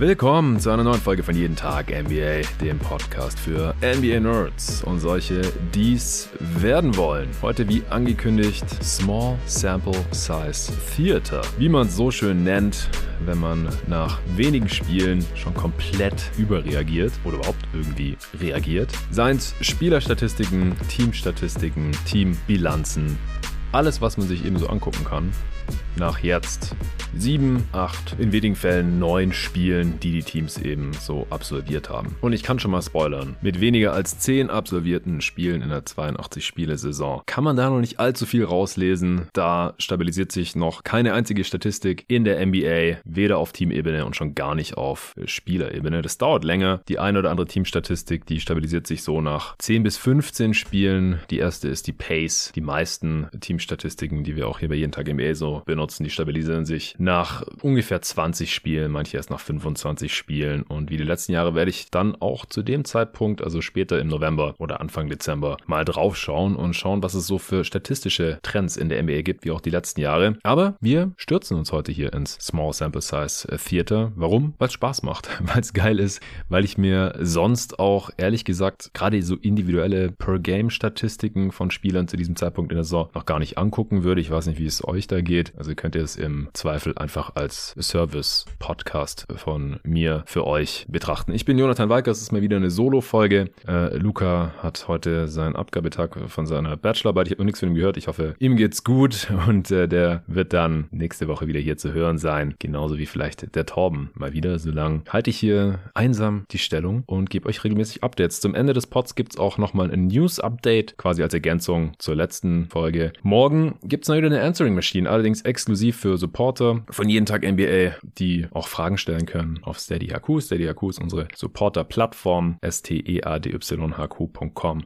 Willkommen zu einer neuen Folge von Jeden Tag NBA, dem Podcast für NBA Nerds und solche, die es werden wollen. Heute wie angekündigt Small Sample Size Theater, wie man es so schön nennt, wenn man nach wenigen Spielen schon komplett überreagiert oder überhaupt irgendwie reagiert. Seien es Spielerstatistiken, Teamstatistiken, Teambilanzen, alles, was man sich eben so angucken kann nach jetzt sieben, acht, in wenigen Fällen neun Spielen, die die Teams eben so absolviert haben. Und ich kann schon mal spoilern, mit weniger als zehn absolvierten Spielen in der 82-Spiele-Saison kann man da noch nicht allzu viel rauslesen. Da stabilisiert sich noch keine einzige Statistik in der NBA, weder auf Teamebene und schon gar nicht auf Spielerebene. Das dauert länger. Die eine oder andere Teamstatistik, die stabilisiert sich so nach 10 bis 15 Spielen. Die erste ist die Pace. Die meisten Teamstatistiken, die wir auch hier bei jeden Tag NBA so benutzen, die stabilisieren sich nach ungefähr 20 Spielen, manche erst nach 25 Spielen. Und wie die letzten Jahre werde ich dann auch zu dem Zeitpunkt, also später im November oder Anfang Dezember, mal drauf schauen und schauen, was es so für statistische Trends in der NBA gibt, wie auch die letzten Jahre. Aber wir stürzen uns heute hier ins Small Sample Size Theater. Warum? Weil es Spaß macht, weil es geil ist, weil ich mir sonst auch ehrlich gesagt gerade so individuelle Per-Game-Statistiken von Spielern zu diesem Zeitpunkt in der Saison noch gar nicht angucken würde. Ich weiß nicht, wie es euch da geht. Also könnt ihr es im Zweifel einfach als Service-Podcast von mir für euch betrachten. Ich bin Jonathan Weicker, es ist mal wieder eine Solo-Folge. Äh, Luca hat heute seinen Abgabetag von seiner Bachelorarbeit. Ich habe noch nichts von ihm gehört. Ich hoffe, ihm geht's gut und äh, der wird dann nächste Woche wieder hier zu hören sein. Genauso wie vielleicht der Torben mal wieder. Solange halte ich hier einsam die Stellung und gebe euch regelmäßig Updates. Zum Ende des Pods gibt's auch nochmal ein News-Update, quasi als Ergänzung zur letzten Folge. Morgen gibt's noch wieder eine Answering Machine, allerdings exklusiv für Supporter von jeden Tag NBA, die auch Fragen stellen können auf Steady HQ. Steady HQ ist unsere Supporter-Plattform steadyhq.com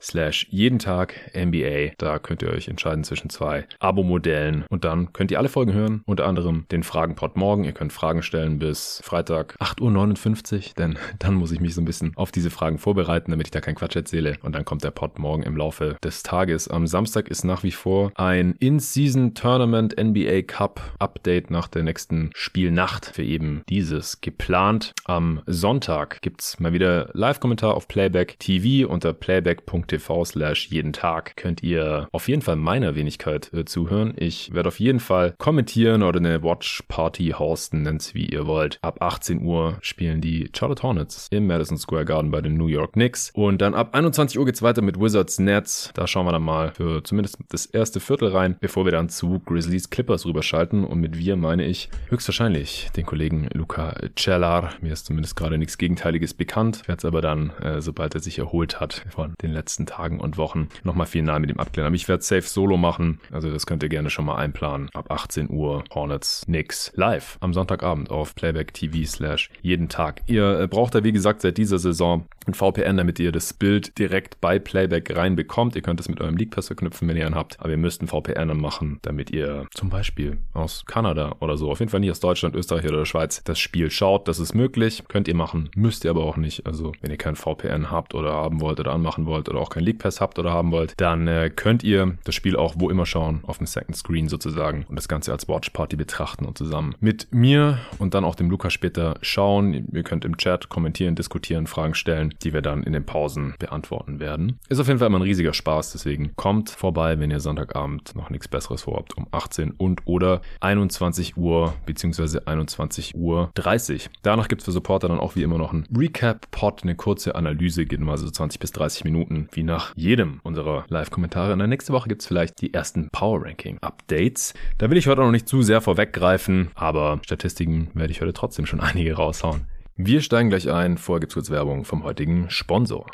slash jeden Tag NBA. Da könnt ihr euch entscheiden zwischen zwei Abo-Modellen und dann könnt ihr alle Folgen hören, unter anderem den Fragenpod morgen. Ihr könnt Fragen stellen bis Freitag 8.59 Uhr, denn dann muss ich mich so ein bisschen auf diese Fragen vorbereiten, damit ich da keinen Quatsch erzähle und dann kommt der Pod morgen im Laufe des Tages. Am Samstag ist nach wie vor ein In-Season Tournament NBA Cup Update nach der nächsten Spielnacht für eben dieses geplant. Am Sonntag gibt's mal wieder Live-Kommentar auf Playback TV unter playback.tv slash jeden Tag könnt ihr auf jeden Fall meiner Wenigkeit äh, zuhören. Ich werde auf jeden Fall kommentieren oder eine Watch Party hosten, nennt's wie ihr wollt. Ab 18 Uhr spielen die Charlotte Hornets im Madison Square Garden bei den New York Knicks und dann ab 21 Uhr geht's weiter mit Wizards Nets. Da schauen wir dann mal für zumindest das erste Viertel rein, bevor wir dann zu Grizzlies Clippers rüberschalten und mit wir meine ich höchstwahrscheinlich den Kollegen Luca Cellar. Mir ist zumindest gerade nichts Gegenteiliges bekannt. Ich werde es aber dann, äh, sobald er sich erholt hat von den letzten Tagen und Wochen, nochmal final mit ihm abklären. Aber ich werde safe solo machen. Also das könnt ihr gerne schon mal einplanen. Ab 18 Uhr Hornets Nix live am Sonntagabend auf Playback TV slash jeden Tag. Ihr äh, braucht da wie gesagt seit dieser Saison ein VPN, damit ihr das Bild direkt bei Playback reinbekommt. Ihr könnt es mit eurem League Pass verknüpfen, wenn ihr einen habt. Aber ihr müsst ein VPN machen, damit ihr zum Beispiel aus Kanada oder so, auf jeden Fall nicht aus Deutschland, Österreich oder der Schweiz, das Spiel schaut. Das ist möglich. Könnt ihr machen, müsst ihr aber auch nicht. Also wenn ihr kein VPN habt oder haben wollt oder anmachen wollt oder auch kein League Pass habt oder haben wollt, dann äh, könnt ihr das Spiel auch wo immer schauen, auf dem Second Screen sozusagen und das Ganze als Watch Party betrachten und zusammen mit mir und dann auch dem Lukas später schauen. Ihr könnt im Chat kommentieren, diskutieren, Fragen stellen, die wir dann in den Pausen beantworten werden. Ist auf jeden Fall immer ein riesiger Spaß, deswegen kommt vorbei, wenn ihr Sonntagabend noch nichts Besseres vorhabt, um 18 und oder 21 Uhr bzw. 21 Uhr 30. Danach gibt es für Supporter dann auch wie immer noch ein Recap-Pod, eine kurze Analyse, geht mal so 20 bis 30 Minuten, wie nach jedem unserer Live-Kommentare. Und dann nächste Woche gibt es vielleicht die ersten Power-Ranking-Updates. Da will ich heute noch nicht zu sehr vorweggreifen, aber Statistiken werde ich heute trotzdem schon einige raushauen. Wir steigen gleich ein. Vorher gibt's kurz Werbung vom heutigen Sponsor.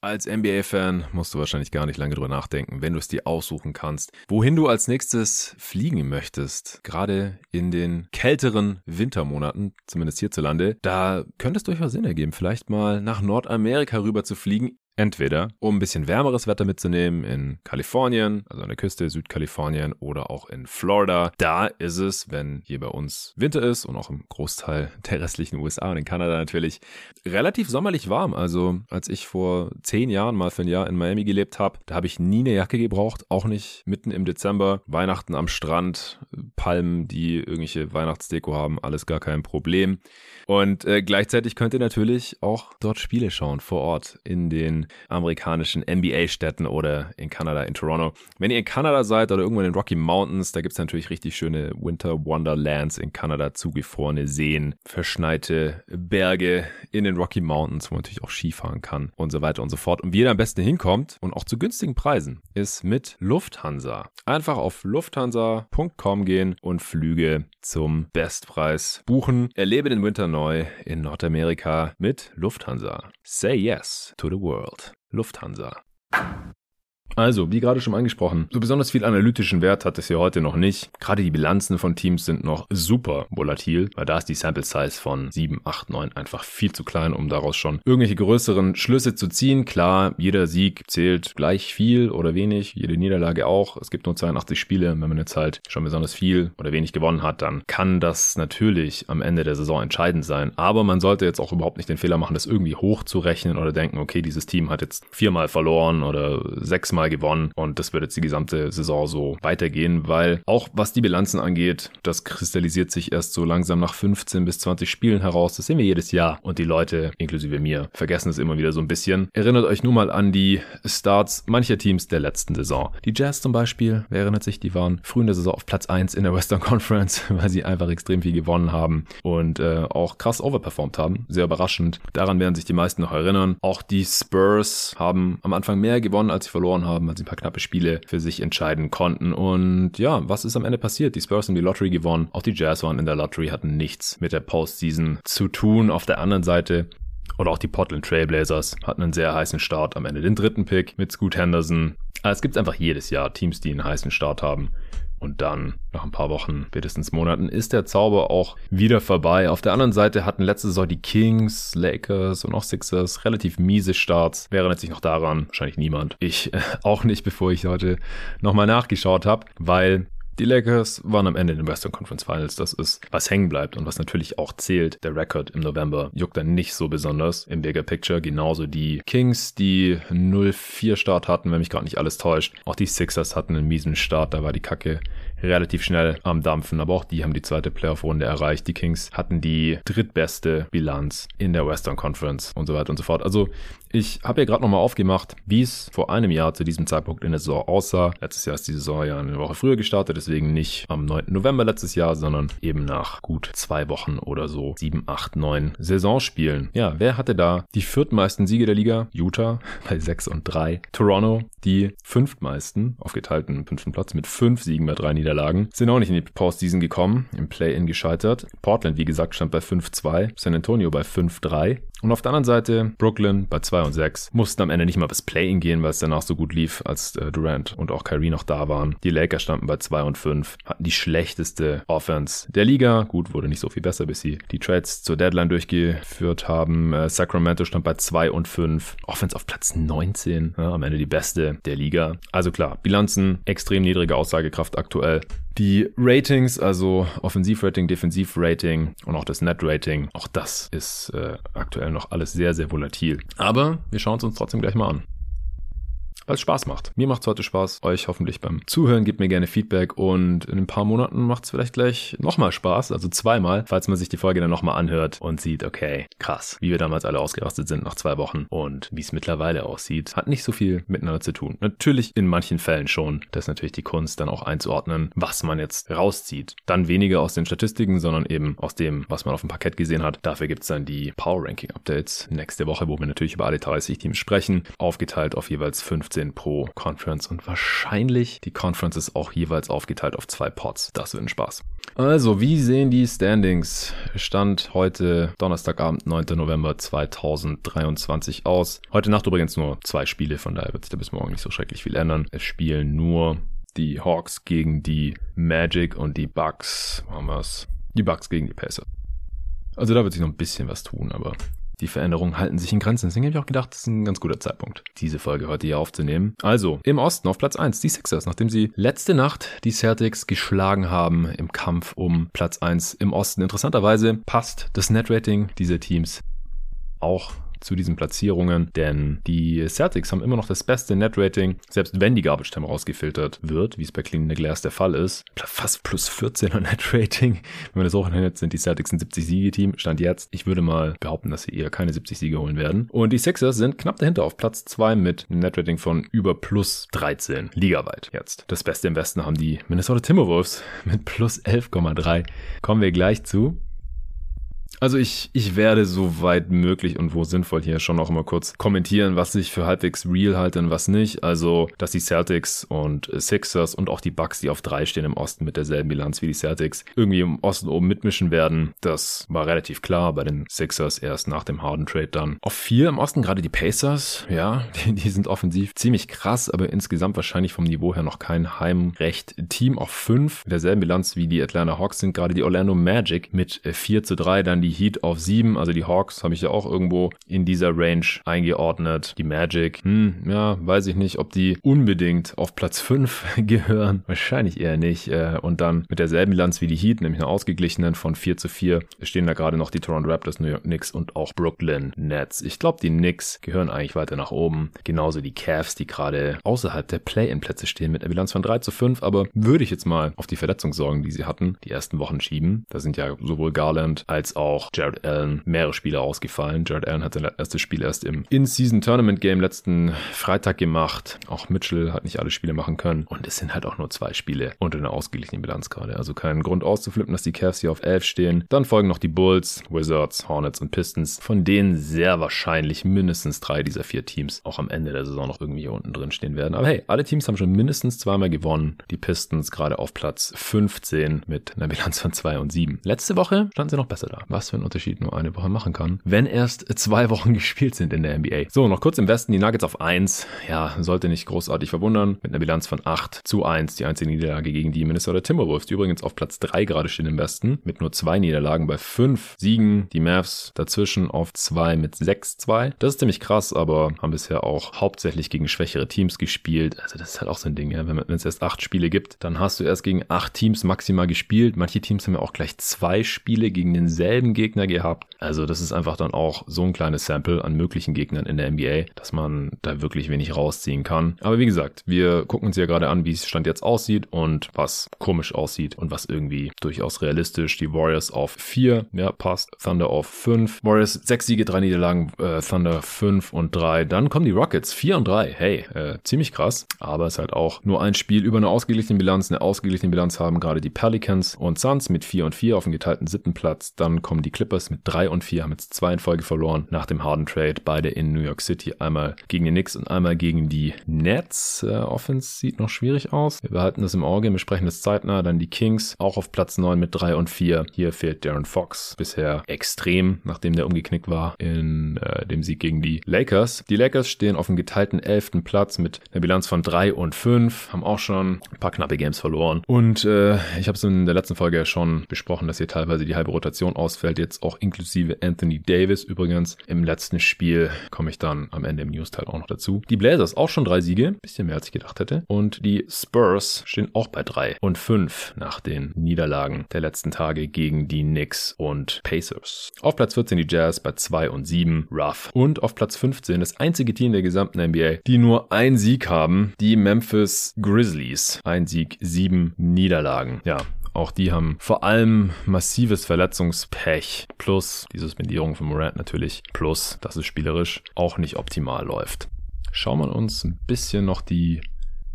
Als NBA-Fan musst du wahrscheinlich gar nicht lange drüber nachdenken, wenn du es dir aussuchen kannst, wohin du als nächstes fliegen möchtest. Gerade in den kälteren Wintermonaten, zumindest hierzulande, da könnte es durchaus Sinn ergeben, vielleicht mal nach Nordamerika rüber zu fliegen Entweder, um ein bisschen wärmeres Wetter mitzunehmen in Kalifornien, also an der Küste Südkalifornien oder auch in Florida. Da ist es, wenn hier bei uns Winter ist und auch im Großteil der restlichen USA und in Kanada natürlich, relativ sommerlich warm. Also als ich vor zehn Jahren mal für ein Jahr in Miami gelebt habe, da habe ich nie eine Jacke gebraucht, auch nicht mitten im Dezember. Weihnachten am Strand, Palmen, die irgendwelche Weihnachtsdeko haben, alles gar kein Problem. Und äh, gleichzeitig könnt ihr natürlich auch dort Spiele schauen vor Ort in den amerikanischen NBA-Städten oder in Kanada, in Toronto. Wenn ihr in Kanada seid oder irgendwo in den Rocky Mountains, da gibt's natürlich richtig schöne Winter Wonderlands in Kanada, zugefrorene Seen, verschneite Berge in den Rocky Mountains, wo man natürlich auch Skifahren kann und so weiter und so fort. Und wie ihr da am besten hinkommt und auch zu günstigen Preisen, ist mit Lufthansa. Einfach auf lufthansa.com gehen und Flüge zum Bestpreis buchen. Erlebe den Winter neu in Nordamerika mit Lufthansa. Say yes to the world. Lufthansa. Also, wie gerade schon angesprochen, so besonders viel analytischen Wert hat es hier heute noch nicht. Gerade die Bilanzen von Teams sind noch super volatil, weil da ist die Sample Size von 7, 8, 9 einfach viel zu klein, um daraus schon irgendwelche größeren Schlüsse zu ziehen. Klar, jeder Sieg zählt gleich viel oder wenig, jede Niederlage auch. Es gibt nur 82 Spiele. Wenn man jetzt halt schon besonders viel oder wenig gewonnen hat, dann kann das natürlich am Ende der Saison entscheidend sein. Aber man sollte jetzt auch überhaupt nicht den Fehler machen, das irgendwie hochzurechnen oder denken, okay, dieses Team hat jetzt viermal verloren oder sechsmal Mal gewonnen und das wird jetzt die gesamte Saison so weitergehen, weil auch was die Bilanzen angeht, das kristallisiert sich erst so langsam nach 15 bis 20 Spielen heraus. Das sehen wir jedes Jahr und die Leute, inklusive mir, vergessen es immer wieder so ein bisschen. Erinnert euch nur mal an die Starts mancher Teams der letzten Saison. Die Jazz zum Beispiel, wer erinnert sich, die waren früh in der Saison auf Platz 1 in der Western Conference, weil sie einfach extrem viel gewonnen haben und äh, auch krass overperformed haben. Sehr überraschend. Daran werden sich die meisten noch erinnern. Auch die Spurs haben am Anfang mehr gewonnen, als sie verloren haben haben, weil sie ein paar knappe Spiele für sich entscheiden konnten. Und ja, was ist am Ende passiert? Die Spurs haben die Lottery gewonnen. Auch die Jazz waren in der Lottery, hatten nichts mit der Postseason zu tun. Auf der anderen Seite oder auch die Portland Trailblazers hatten einen sehr heißen Start am Ende. Den dritten Pick mit Scoot Henderson. Aber es gibt einfach jedes Jahr Teams, die einen heißen Start haben. Und dann, nach ein paar Wochen, spätestens Monaten, ist der Zauber auch wieder vorbei. Auf der anderen Seite hatten letzte Saison die Kings, Lakers und auch Sixers relativ miese Starts. Wer erinnert noch daran? Wahrscheinlich niemand. Ich äh, auch nicht, bevor ich heute nochmal nachgeschaut habe, weil die Lakers waren am Ende in den Western Conference Finals. Das ist, was hängen bleibt und was natürlich auch zählt. Der Rekord im November juckt dann nicht so besonders im Bigger Picture. Genauso die Kings, die 0-4 Start hatten, wenn mich gerade nicht alles täuscht. Auch die Sixers hatten einen miesen Start. Da war die Kacke relativ schnell am Dampfen, aber auch die haben die zweite Playoff-Runde erreicht. Die Kings hatten die drittbeste Bilanz in der Western Conference und so weiter und so fort. Also ich habe ja gerade nochmal aufgemacht, wie es vor einem Jahr zu diesem Zeitpunkt in der Saison aussah. Letztes Jahr ist die Saison ja eine Woche früher gestartet, deswegen nicht am 9. November letztes Jahr, sondern eben nach gut zwei Wochen oder so. Sieben, acht, neun Saisonspielen. Ja, wer hatte da die viertmeisten Siege der Liga? Utah bei sechs und drei. Toronto die fünftmeisten auf geteilten fünften Platz mit fünf Siegen bei drei Niederlagen. Sind auch nicht in die Postseason gekommen, im Play-In gescheitert. Portland, wie gesagt, stand bei 5-2. San Antonio bei 5-3. Und auf der anderen Seite Brooklyn bei 2 und 6 mussten am Ende nicht mal bis Play-In gehen, weil es danach so gut lief, als äh, Durant und auch Kyrie noch da waren. Die Lakers standen bei 2 und 5, hatten die schlechteste Offense der Liga. Gut, wurde nicht so viel besser, bis sie die Trades zur Deadline durchgeführt haben. Äh, Sacramento stand bei 2 und 5. Offense auf Platz 19, ja, am Ende die beste der Liga. Also klar, Bilanzen, extrem niedrige Aussagekraft aktuell. Die Ratings, also Offensivrating, Defensivrating und auch das Net-Rating, auch das ist äh, aktuell noch alles sehr, sehr volatil. Aber wir schauen es uns trotzdem gleich mal an weil es Spaß macht. Mir macht es heute Spaß, euch hoffentlich beim Zuhören. Gebt mir gerne Feedback und in ein paar Monaten macht es vielleicht gleich nochmal Spaß, also zweimal, falls man sich die Folge dann nochmal anhört und sieht, okay, krass, wie wir damals alle ausgerastet sind nach zwei Wochen und wie es mittlerweile aussieht. Hat nicht so viel miteinander zu tun. Natürlich in manchen Fällen schon. Das ist natürlich die Kunst, dann auch einzuordnen, was man jetzt rauszieht. Dann weniger aus den Statistiken, sondern eben aus dem, was man auf dem Parkett gesehen hat. Dafür gibt es dann die Power Ranking Updates nächste Woche, wo wir natürlich über alle 30 Teams sprechen, aufgeteilt auf jeweils 15 15 pro Conference und wahrscheinlich die Conferences auch jeweils aufgeteilt auf zwei Pots. Das wird ein Spaß. Also, wie sehen die Standings? Stand heute Donnerstagabend, 9. November 2023 aus. Heute Nacht übrigens nur zwei Spiele, von daher wird sich da bis morgen nicht so schrecklich viel ändern. Es spielen nur die Hawks gegen die Magic und die Bucks. Machen wir es. Die Bucks gegen die Pacers. Also da wird sich noch ein bisschen was tun, aber die Veränderungen halten sich in Grenzen. Deswegen habe ich auch gedacht, das ist ein ganz guter Zeitpunkt, diese Folge heute hier aufzunehmen. Also, im Osten auf Platz 1 die Sixers, nachdem sie letzte Nacht die Celtics geschlagen haben im Kampf um Platz 1 im Osten. Interessanterweise passt das Net-Rating dieser Teams auch zu diesen Platzierungen, denn die Celtics haben immer noch das beste Net-Rating, selbst wenn die Garbage Time rausgefiltert wird, wie es bei Clean the Glass der Fall ist. Fast plus 14er Net-Rating. Wenn man das hochrechnet, sind die Celtics ein 70-Siege-Team. Stand jetzt. Ich würde mal behaupten, dass sie eher keine 70 Siege holen werden. Und die Sixers sind knapp dahinter auf Platz 2 mit einem Net-Rating von über plus 13 ligaweit jetzt. Das Beste im Westen haben die Minnesota Timberwolves mit plus 11,3. Kommen wir gleich zu. Also ich, ich werde so weit möglich und wo sinnvoll hier schon auch immer kurz kommentieren, was ich für halbwegs real halte und was nicht. Also, dass die Celtics und Sixers und auch die Bucks, die auf drei stehen im Osten mit derselben Bilanz wie die Celtics, irgendwie im Osten oben mitmischen werden. Das war relativ klar bei den Sixers erst nach dem Harden Trade dann. Auf vier im Osten gerade die Pacers, ja, die, die sind offensiv ziemlich krass, aber insgesamt wahrscheinlich vom Niveau her noch kein Heimrecht Team. Auf fünf mit derselben Bilanz wie die Atlanta Hawks sind gerade die Orlando Magic mit 4 zu 3, dann die Heat auf 7, also die Hawks habe ich ja auch irgendwo in dieser Range eingeordnet. Die Magic, hm, ja, weiß ich nicht, ob die unbedingt auf Platz 5 gehören. Wahrscheinlich eher nicht. Äh, und dann mit derselben Bilanz wie die Heat, nämlich einer ausgeglichenen von 4 zu 4, stehen da gerade noch die Toronto Raptors, New York Knicks und auch Brooklyn Nets. Ich glaube, die Knicks gehören eigentlich weiter nach oben. Genauso die Cavs, die gerade außerhalb der Play-In-Plätze stehen mit einer Bilanz von 3 zu 5. Aber würde ich jetzt mal auf die Verletzungssorgen, die sie hatten, die ersten Wochen schieben. Da sind ja sowohl Garland als auch auch Jared Allen mehrere Spiele ausgefallen. Jared Allen hat sein erstes Spiel erst im In-Season-Tournament-Game letzten Freitag gemacht. Auch Mitchell hat nicht alle Spiele machen können. Und es sind halt auch nur zwei Spiele unter einer ausgeglichenen Bilanz gerade. Also kein Grund auszuflippen, dass die Cavs hier auf 11 stehen. Dann folgen noch die Bulls, Wizards, Hornets und Pistons. Von denen sehr wahrscheinlich mindestens drei dieser vier Teams auch am Ende der Saison noch irgendwie hier unten drin stehen werden. Aber hey, alle Teams haben schon mindestens zweimal gewonnen. Die Pistons gerade auf Platz 15 mit einer Bilanz von 2 und 7. Letzte Woche standen sie noch besser da. Was für einen Unterschied nur eine Woche machen kann, wenn erst zwei Wochen gespielt sind in der NBA. So, noch kurz im Westen, die Nuggets auf 1. Ja, sollte nicht großartig verwundern. Mit einer Bilanz von 8 zu 1, die einzige Niederlage gegen die Minnesota Timberwolves, die übrigens auf Platz 3 gerade stehen im Westen, mit nur zwei Niederlagen bei 5 Siegen. Die Mavs dazwischen auf 2 mit 6-2. Das ist ziemlich krass, aber haben bisher auch hauptsächlich gegen schwächere Teams gespielt. Also das ist halt auch so ein Ding, ja. Wenn es erst 8 Spiele gibt, dann hast du erst gegen 8 Teams maximal gespielt. Manche Teams haben ja auch gleich zwei Spiele gegen denselben Gegner gehabt. Also das ist einfach dann auch so ein kleines Sample an möglichen Gegnern in der NBA, dass man da wirklich wenig rausziehen kann. Aber wie gesagt, wir gucken uns ja gerade an, wie es Stand jetzt aussieht und was komisch aussieht und was irgendwie durchaus realistisch. Die Warriors auf 4, ja, passt. Thunder auf 5. Warriors 6 Siege, 3 Niederlagen, äh, Thunder 5 und 3. Dann kommen die Rockets 4 und 3. Hey, äh, ziemlich krass. Aber es ist halt auch nur ein Spiel über eine ausgeglichene Bilanz. Eine ausgeglichene Bilanz haben gerade die Pelicans und Suns mit 4 und 4 auf dem geteilten siebten Platz. Dann kommen die Clippers mit 3 und 4, haben jetzt zwei in Folge verloren nach dem Harden Trade. Beide in New York City. Einmal gegen die Knicks und einmal gegen die Nets. Äh, Offense sieht noch schwierig aus. Wir behalten das im Auge, wir sprechen das zeitnah. Dann die Kings auch auf Platz 9 mit 3 und 4. Hier fehlt Darren Fox bisher extrem, nachdem der umgeknickt war in äh, dem Sieg gegen die Lakers. Die Lakers stehen auf dem geteilten 11. Platz mit einer Bilanz von 3 und 5, haben auch schon ein paar knappe Games verloren. Und äh, ich habe es in der letzten Folge ja schon besprochen, dass hier teilweise die halbe Rotation ausfällt. Jetzt auch inklusive Anthony Davis übrigens. Im letzten Spiel komme ich dann am Ende im News-Teil auch noch dazu. Die Blazers auch schon drei Siege, bisschen mehr als ich gedacht hätte. Und die Spurs stehen auch bei drei und fünf nach den Niederlagen der letzten Tage gegen die Knicks und Pacers. Auf Platz 14 die Jazz bei zwei und sieben, rough. Und auf Platz 15 das einzige Team der gesamten NBA, die nur einen Sieg haben, die Memphis Grizzlies. Ein Sieg, sieben Niederlagen. Ja, auch die haben vor allem massives Verletzungspech plus die Suspendierung von Morant natürlich plus, dass es spielerisch auch nicht optimal läuft. Schauen wir uns ein bisschen noch die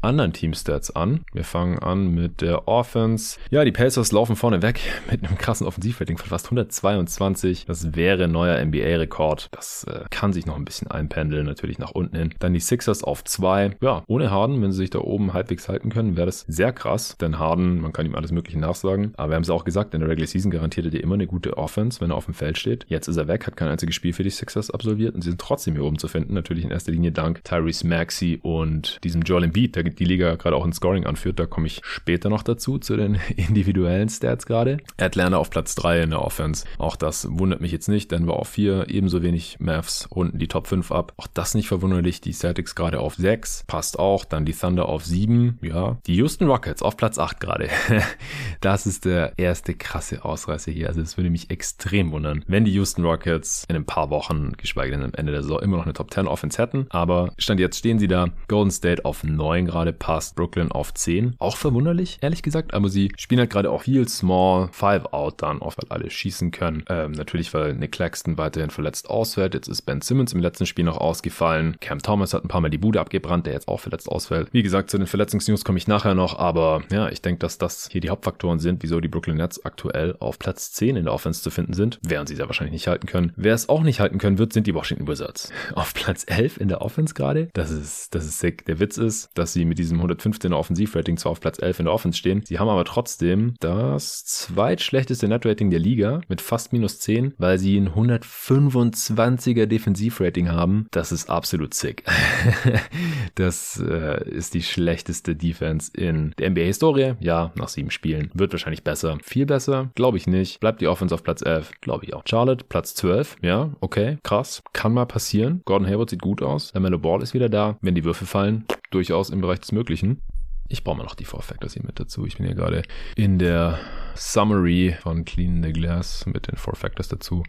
anderen Teamstats an. Wir fangen an mit der Offense. Ja, die Pacers laufen vorne weg mit einem krassen Offensivrating von fast 122. Das wäre neuer NBA-Rekord. Das äh, kann sich noch ein bisschen einpendeln, natürlich nach unten hin. Dann die Sixers auf 2. Ja, ohne Harden, wenn sie sich da oben halbwegs halten können, wäre das sehr krass. Denn Harden, man kann ihm alles Mögliche nachsagen. Aber wir haben es auch gesagt, in der Regular Season garantiert er dir immer eine gute Offense, wenn er auf dem Feld steht. Jetzt ist er weg, hat kein einziges Spiel für die Sixers absolviert und sie sind trotzdem hier oben zu finden. Natürlich in erster Linie dank Tyrese Maxey und diesem Joel Embiid, der die Liga gerade auch in Scoring anführt. Da komme ich später noch dazu, zu den individuellen Stats gerade. Atlanta auf Platz 3 in der Offense. Auch das wundert mich jetzt nicht. Denver auf 4, ebenso wenig Mavs runden die Top 5 ab. Auch das nicht verwunderlich. Die Celtics gerade auf 6, passt auch. Dann die Thunder auf 7, ja. Die Houston Rockets auf Platz 8 gerade. das ist der erste krasse Ausreißer hier. Also es würde mich extrem wundern, wenn die Houston Rockets in ein paar Wochen, geschweige denn am Ende der Saison, immer noch eine Top 10 Offense hätten. Aber Stand jetzt stehen sie da. Golden State auf 9 gerade passt. Brooklyn auf 10. Auch verwunderlich, ehrlich gesagt. Aber sie spielen halt gerade auch viel Small Five Out dann, auch weil alle schießen können. Ähm, natürlich, weil Nick Claxton weiterhin verletzt ausfällt. Jetzt ist Ben Simmons im letzten Spiel noch ausgefallen. Cam Thomas hat ein paar Mal die Bude abgebrannt, der jetzt auch verletzt ausfällt. Wie gesagt, zu den Verletzungsnews komme ich nachher noch. Aber ja, ich denke, dass das hier die Hauptfaktoren sind, wieso die Brooklyn Nets aktuell auf Platz 10 in der Offense zu finden sind. Während sie sehr wahrscheinlich nicht halten können. Wer es auch nicht halten können wird, sind die Washington Wizards. Auf Platz 11 in der Offense gerade. Das ist, das ist sick. Der Witz ist, dass sie mit diesem 115er Offensivrating zwar auf Platz 11 in der Offense stehen. Sie haben aber trotzdem das zweitschlechteste Netrating der Liga mit fast minus 10, weil sie ein 125er Defensivrating haben. Das ist absolut sick. das äh, ist die schlechteste Defense in der NBA-Historie. Ja, nach sieben Spielen. Wird wahrscheinlich besser. Viel besser? Glaube ich nicht. Bleibt die Offense auf Platz 11? Glaube ich auch. Charlotte, Platz 12. Ja, okay, krass. Kann mal passieren. Gordon Hayward sieht gut aus. LaMelo Ball ist wieder da. Wenn die Würfe fallen, durchaus im Bereich des Möglichen. Ich brauche mal noch die Four Factors hier mit dazu. Ich bin hier gerade in der Summary von Clean the Glass mit den Four Factors dazu.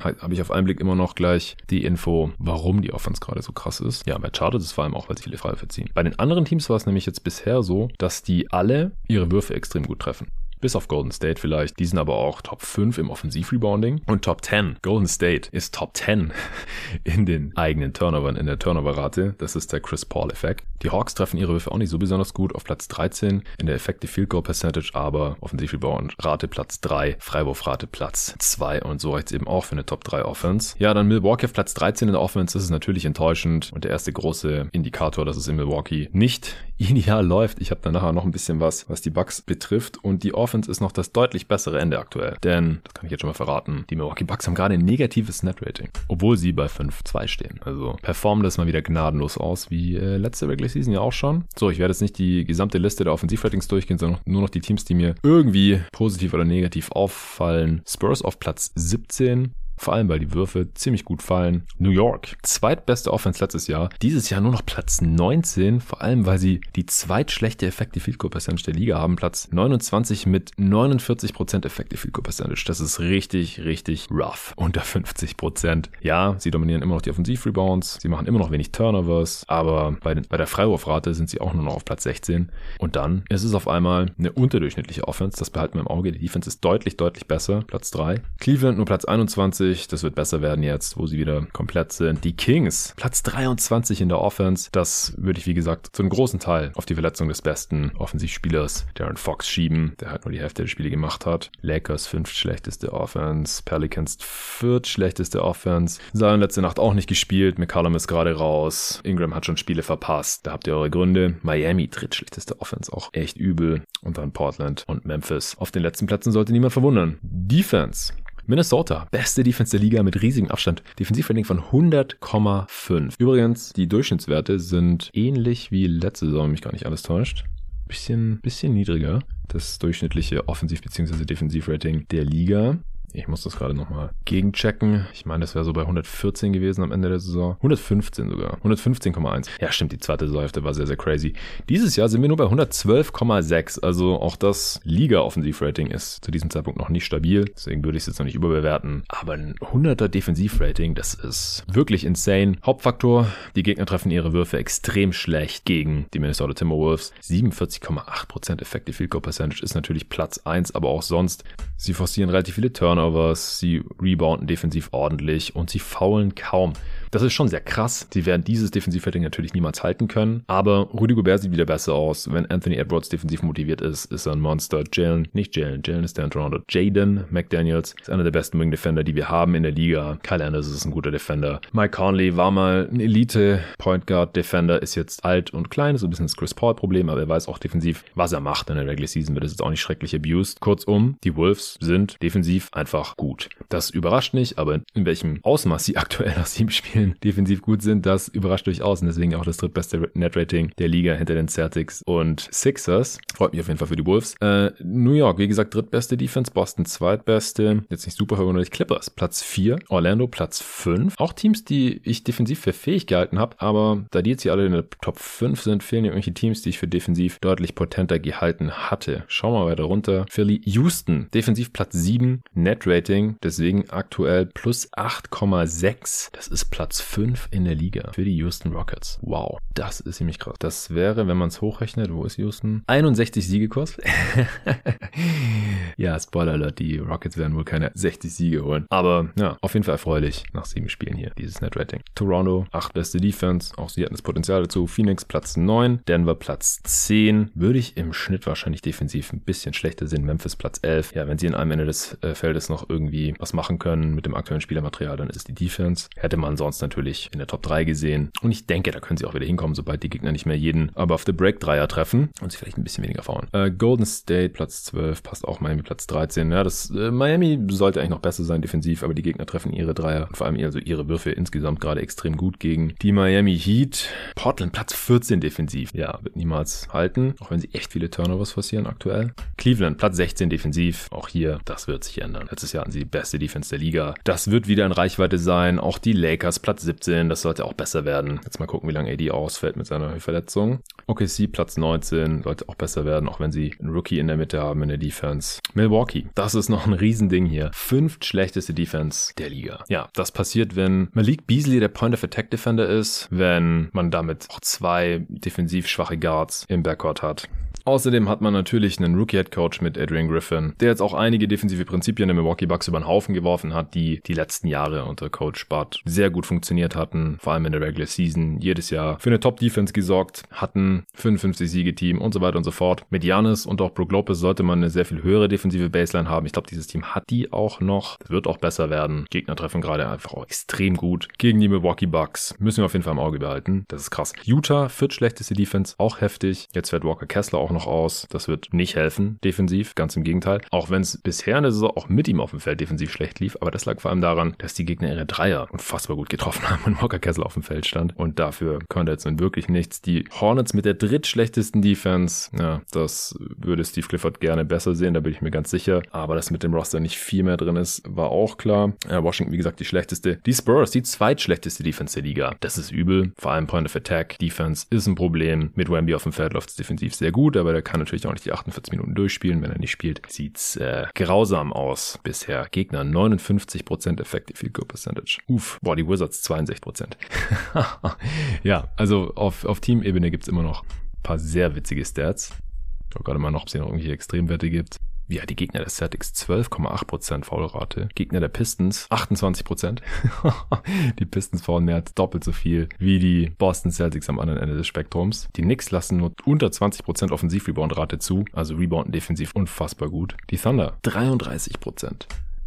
Habe ich auf einen Blick immer noch gleich die Info, warum die Offense gerade so krass ist. Ja, bei Charlotte ist es vor allem auch, weil sie viele Freiwürfe ziehen. Bei den anderen Teams war es nämlich jetzt bisher so, dass die alle ihre Würfe extrem gut treffen bis auf Golden State vielleicht. Die sind aber auch Top 5 im Offensivrebounding und Top 10. Golden State ist Top 10 in den eigenen Turnovern, in der Turnoverrate. Das ist der Chris Paul-Effekt. Die Hawks treffen ihre Würfe auch nicht so besonders gut auf Platz 13 in der Effective Field Goal Percentage, aber Offensivrebound-Rate Platz 3, Freiwurfrate Platz 2 und so reicht es eben auch für eine Top 3 Offense. Ja, dann Milwaukee auf Platz 13 in der Offense, das ist natürlich enttäuschend und der erste große Indikator, dass es in Milwaukee nicht ideal läuft. Ich habe da nachher noch ein bisschen was, was die Bucks betrifft und die Offense Offense ist noch das deutlich bessere Ende aktuell. Denn, das kann ich jetzt schon mal verraten, die Milwaukee Bucks haben gerade ein negatives Net-Rating, obwohl sie bei 5-2 stehen. Also performen das mal wieder gnadenlos aus, wie äh, letzte Regular Season ja auch schon. So, ich werde jetzt nicht die gesamte Liste der Offensivratings durchgehen, sondern nur noch die Teams, die mir irgendwie positiv oder negativ auffallen. Spurs auf Platz 17, vor allem, weil die Würfe ziemlich gut fallen. New York, zweitbeste Offense letztes Jahr. Dieses Jahr nur noch Platz 19. Vor allem, weil sie die zweitschlechte Effective Field Goal Percentage der Liga haben. Platz 29 mit 49% Effective Field Goal Percentage. Das ist richtig, richtig rough. Unter 50%. Ja, sie dominieren immer noch die Offensivrebounds. Sie machen immer noch wenig Turnovers. Aber bei, den, bei der Freiwurfrate sind sie auch nur noch auf Platz 16. Und dann ist es auf einmal eine unterdurchschnittliche Offense. Das behalten wir im Auge. Die Defense ist deutlich, deutlich besser. Platz 3. Cleveland nur Platz 21. 20. Das wird besser werden jetzt, wo sie wieder komplett sind. Die Kings, Platz 23 in der Offense. Das würde ich, wie gesagt, zu einem großen Teil auf die Verletzung des besten Offensivspielers Darren Fox schieben, der halt nur die Hälfte der Spiele gemacht hat. Lakers fünft schlechteste Offense. Pelicans viert schlechteste Offense. Zion letzte Nacht auch nicht gespielt. McCallum ist gerade raus. Ingram hat schon Spiele verpasst. Da habt ihr eure Gründe. Miami drittschlechteste Offense auch echt übel. Und dann Portland und Memphis. Auf den letzten Plätzen sollte niemand verwundern. Defense. Minnesota, beste Defense der Liga mit riesigem Abstand. Defensivrating von 100,5. Übrigens, die Durchschnittswerte sind ähnlich wie letzte Saison, mich gar nicht alles täuscht. Bisschen, bisschen niedriger. Das durchschnittliche Offensiv- bzw. Defensivrating der Liga. Ich muss das gerade nochmal gegenchecken. Ich meine, das wäre so bei 114 gewesen am Ende der Saison. 115 sogar. 115,1. Ja, stimmt, die zweite Saisonhälfte war sehr, sehr crazy. Dieses Jahr sind wir nur bei 112,6. Also auch das Liga-Offensivrating ist zu diesem Zeitpunkt noch nicht stabil. Deswegen würde ich es jetzt noch nicht überbewerten. Aber ein 100er Defensivrating, das ist wirklich insane. Hauptfaktor, die Gegner treffen ihre Würfe extrem schlecht gegen die Minnesota Timberwolves. 47,8% Effective Field Goal Percentage ist natürlich Platz 1, aber auch sonst. Sie forcieren relativ viele Turner Turnovers, sie rebounden defensiv ordentlich und sie faulen kaum. Das ist schon sehr krass. Sie werden dieses Defensivrating natürlich niemals halten können. Aber Rudy Gobert sieht wieder besser aus. Wenn Anthony Edwards defensiv motiviert ist, ist er ein Monster. Jalen, nicht Jalen, Jalen ist der in. Jaden McDaniels ist einer der besten Wing Defender, die wir haben in der Liga. Kyle Anders ist ein guter Defender. Mike Conley war mal ein Elite Point Guard Defender, ist jetzt alt und klein, ist so ein bisschen das Chris Paul Problem, aber er weiß auch defensiv, was er macht in der Regular Season, wird es jetzt auch nicht schrecklich abused. Kurzum, die Wolves sind defensiv einfach gut. Das überrascht nicht, aber in welchem Ausmaß sie aktuell nach sieben Spielen Spielen defensiv gut sind, das überrascht durchaus und deswegen auch das drittbeste Net-Rating der Liga hinter den Celtics und Sixers. Freut mich auf jeden Fall für die Wolves. Äh, New York, wie gesagt, drittbeste Defense, Boston zweitbeste, jetzt nicht super verwunderlich, Clippers Platz 4, Orlando Platz 5. Auch Teams, die ich defensiv für fähig gehalten habe, aber da die jetzt hier alle in der Top 5 sind, fehlen irgendwelche Teams, die ich für defensiv deutlich potenter gehalten hatte. Schauen wir weiter runter. Philly, Houston, defensiv Platz 7, Net-Rating, deswegen aktuell plus 8,6. Das ist Platz 5 in der Liga für die Houston Rockets. Wow, das ist ziemlich krass. Das wäre, wenn man es hochrechnet, wo ist Houston? 61 Siegekurs. ja, Spoiler Alert, die Rockets werden wohl keine 60 Siege holen. Aber ja, auf jeden Fall erfreulich nach sieben Spielen hier, dieses Net-Rating. Toronto, 8 beste Defense, auch sie hatten das Potenzial dazu. Phoenix Platz 9, Denver Platz 10. Würde ich im Schnitt wahrscheinlich defensiv ein bisschen schlechter sehen. Memphis Platz 11. Ja, wenn sie in einem Ende des äh, Feldes noch irgendwie was machen können mit dem aktuellen Spielermaterial, dann ist die Defense. Hätte man sonst natürlich in der Top 3 gesehen. Und ich denke, da können sie auch wieder hinkommen, sobald die Gegner nicht mehr jeden above the break Dreier treffen und sie vielleicht ein bisschen weniger fahren. Äh, Golden State Platz 12, passt auch Miami Platz 13. Ja, das äh, Miami sollte eigentlich noch besser sein defensiv, aber die Gegner treffen ihre Dreier vor allem also ihre Würfe insgesamt gerade extrem gut gegen die Miami Heat. Portland Platz 14 defensiv. Ja, wird niemals halten, auch wenn sie echt viele Turnovers forcieren aktuell. Cleveland Platz 16 defensiv. Auch hier, das wird sich ändern. Letztes Jahr hatten sie die beste Defense der Liga. Das wird wieder in Reichweite sein. Auch die Lakers Platz 17, das sollte auch besser werden. Jetzt mal gucken, wie lange AD ausfällt mit seiner Verletzung. OKC Platz 19 sollte auch besser werden, auch wenn sie einen Rookie in der Mitte haben in der Defense. Milwaukee, das ist noch ein Riesending hier. Fünft schlechteste Defense der Liga. Ja, das passiert, wenn Malik Beasley der Point of Attack Defender ist, wenn man damit auch zwei defensiv schwache Guards im Backcourt hat. Außerdem hat man natürlich einen Rookie-Head-Coach mit Adrian Griffin, der jetzt auch einige defensive Prinzipien der Milwaukee Bucks über den Haufen geworfen hat, die die letzten Jahre unter Coach Bud sehr gut funktioniert hatten, vor allem in der Regular Season, jedes Jahr für eine Top-Defense gesorgt, hatten 55 Siege-Team und so weiter und so fort. Mit Janis und auch Brook Lopez sollte man eine sehr viel höhere defensive Baseline haben. Ich glaube, dieses Team hat die auch noch. Das wird auch besser werden. Gegner treffen gerade einfach auch extrem gut gegen die Milwaukee Bucks. Müssen wir auf jeden Fall im Auge behalten. Das ist krass. Utah, viertschlechteste Defense, auch heftig. Jetzt fährt Walker Kessler auch noch aus. Das wird nicht helfen, defensiv. Ganz im Gegenteil. Auch wenn es bisher in der Saison auch mit ihm auf dem Feld defensiv schlecht lief. Aber das lag vor allem daran, dass die Gegner ihre Dreier unfassbar gut getroffen haben und Walker Kessler auf dem Feld stand. Und dafür konnte jetzt nun wirklich nichts. Die Hornets mit der drittschlechtesten Defense. Ja, das würde Steve Clifford gerne besser sehen. Da bin ich mir ganz sicher. Aber dass mit dem Roster nicht viel mehr drin ist, war auch klar. Ja, Washington, wie gesagt, die schlechteste. Die Spurs, die zweitschlechteste Defense der Liga. Das ist übel. Vor allem Point of Attack. Defense ist ein Problem. Mit Wemby auf dem Feld läuft es defensiv sehr gut, aber der kann natürlich auch nicht die 48 Minuten durchspielen. Wenn er nicht spielt, sieht's äh, grausam aus. Bisher Gegner 59% Effective Field Goal Percentage. Uff, boah, die Wizards 62%. ja, also auf, auf Teamebene gibt's immer noch ein paar sehr witzige Stats. Ich gerade mal noch, ob es hier noch irgendwelche Extremwerte gibt. Ja, die Gegner der Celtics 12,8% Foulrate. Gegner der Pistons 28%. die Pistons faulen mehr als doppelt so viel wie die Boston Celtics am anderen Ende des Spektrums. Die Knicks lassen nur unter 20% Offensiv-Rebound-Rate zu, also rebounden defensiv unfassbar gut. Die Thunder 33%.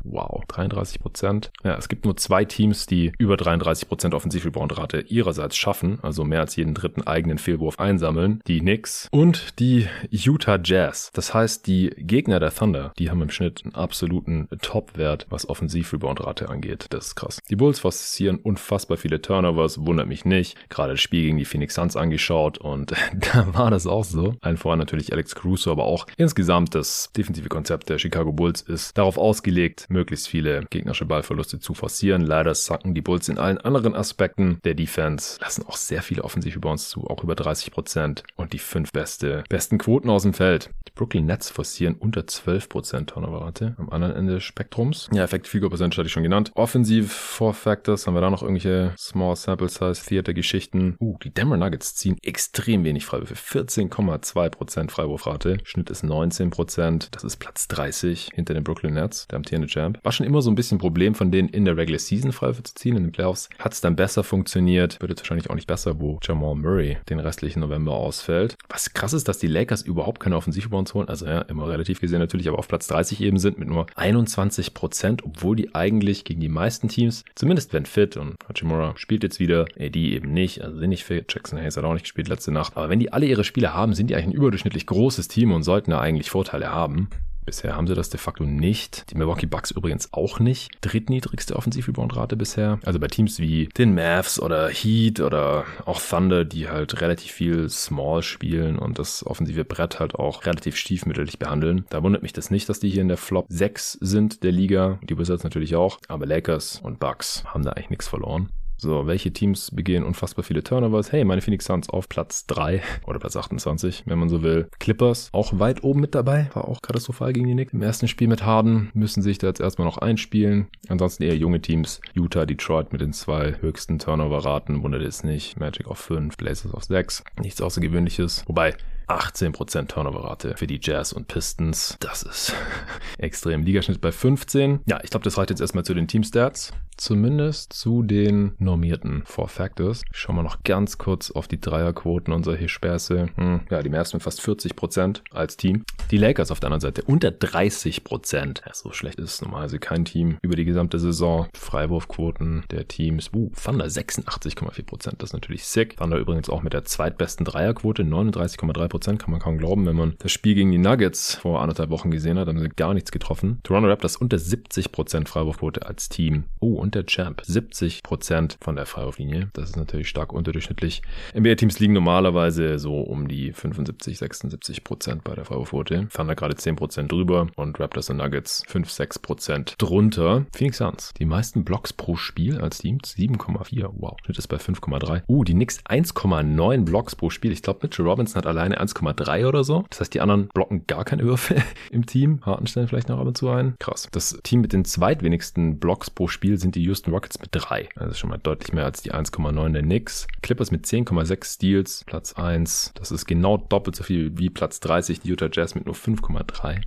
Wow, 33 Prozent. Ja, es gibt nur zwei Teams, die über 33 Prozent Offensiv-Rebound-Rate ihrerseits schaffen, also mehr als jeden dritten eigenen Fehlwurf einsammeln. Die Knicks und die Utah Jazz. Das heißt, die Gegner der Thunder, die haben im Schnitt einen absoluten Top-Wert, was Offensiv-Rebound-Rate angeht. Das ist krass. Die Bulls forcieren unfassbar viele Turnovers, wundert mich nicht. Gerade das Spiel gegen die Phoenix Suns angeschaut und da war das auch so. Allen voran natürlich Alex Caruso, aber auch insgesamt das defensive Konzept der Chicago Bulls ist darauf ausgelegt, möglichst viele gegnerische Ballverluste zu forcieren. Leider sacken die Bulls in allen anderen Aspekten der Defense, lassen auch sehr viele Offensiv-Rebounds zu, auch über 30 Prozent und die fünf beste, besten Quoten aus dem Feld. Die Brooklyn Nets forcieren unter 12 Prozent Turnover-Rate am anderen Ende des Spektrums. Ja, Effective Field Percentage hatte ich schon genannt. Offensiv Four Factors, haben wir da noch irgendwelche Small Sample Size Theater Geschichten. Uh, die Denver Nuggets ziehen extrem wenig Freiwürfe. 14,2 Prozent Freiwurfrate. Schnitt ist 19 Prozent. Das ist Platz 30 hinter den Brooklyn Nets, der amtierende Champ. War schon immer so ein bisschen ein Problem von denen in der Regular Season Freiwürfe zu ziehen. In den Playoffs hat es dann besser funktioniert. Wird jetzt wahrscheinlich auch nicht besser, wo Jamal Murray den restlichen November ausfällt. Was krass ist, dass die Lakers überhaupt keine Offensivrebounds holen. Also ja, immer relativ gesehen natürlich, aber auf Platz 30 eben sind mit nur 21 Prozent, obwohl die eigentlich gegen die meisten Teams, zumindest wenn fit und Hachimura spielt jetzt wieder, AD eben nicht, also sind nicht fit. Jackson Hayes hat auch nicht gespielt letzte Nacht. Aber wenn die alle ihre Spiele haben, sind die eigentlich ein überdurchschnittlich großes Team und sollten da eigentlich Vorteile haben. Bisher haben sie das de facto nicht. Die Milwaukee Bucks übrigens auch nicht. Drittniedrigste Offensiv-Rebound-Rate bisher. Also bei Teams wie den Mavs oder Heat oder auch Thunder, die halt relativ viel Small spielen und das offensive Brett halt auch relativ stiefmütterlich behandeln. Da wundert mich das nicht, dass die hier in der Flop 6 sind der Liga. Die Wizards natürlich auch. Aber Lakers und Bucks haben da eigentlich nichts verloren. So, welche Teams begehen unfassbar viele Turnovers? Hey, meine Phoenix Suns auf Platz 3 oder Platz 28, wenn man so will. Clippers auch weit oben mit dabei, war auch katastrophal gegen die Knicks. Im ersten Spiel mit Harden müssen sich da jetzt erstmal noch einspielen. Ansonsten eher junge Teams. Utah, Detroit mit den zwei höchsten Turnover-Raten, wundert es nicht. Magic auf 5, Blazers auf 6. Nichts Außergewöhnliches. Wobei, 18% Turnover-Rate für die Jazz und Pistons. Das ist extrem. Ligaschnitt bei 15. Ja, ich glaube, das reicht jetzt erstmal zu den Team-Stats. Zumindest zu den normierten Four Factors. Schauen wir noch ganz kurz auf die Dreierquoten und solche Späße. Hm, ja, die Mavs mit fast 40% als Team. Die Lakers auf der anderen Seite unter 30%. Ja, so schlecht ist normalerweise kein Team über die gesamte Saison. Freiwurfquoten der Teams. Uh, Thunder 86,4%. Das ist natürlich sick. Thunder übrigens auch mit der zweitbesten Dreierquote. 39,3% kann man kaum glauben, wenn man das Spiel gegen die Nuggets vor anderthalb Wochen gesehen hat. Haben sie gar nichts getroffen. Toronto Raptors unter 70% Freiwurfquote als Team. Oh, und der Champ. 70% von der Freiwurflinie. Das ist natürlich stark unterdurchschnittlich. NBA-Teams liegen normalerweise so um die 75, 76% bei der Freiwurfquote. Thunder gerade 10% drüber und Raptors und Nuggets 5, 6% drunter. Phoenix Suns. Die meisten Blocks pro Spiel als Team 7,4. Wow. Schnitt ist bei 5,3. Uh, die Knicks 1,9 Blocks pro Spiel. Ich glaube, Mitchell Robinson hat alleine 1,3 oder so. Das heißt, die anderen blocken gar keine Würfe im Team. Harten stellen vielleicht noch ab und zu ein. Krass. Das Team mit den zweitwenigsten Blocks pro Spiel sind die Houston Rockets mit 3. Also schon mal deutlich mehr als die 1,9 der Knicks. Clippers mit 10,6 Steals, Platz 1. Das ist genau doppelt so viel wie Platz 30. Die Utah Jazz mit nur 5,3.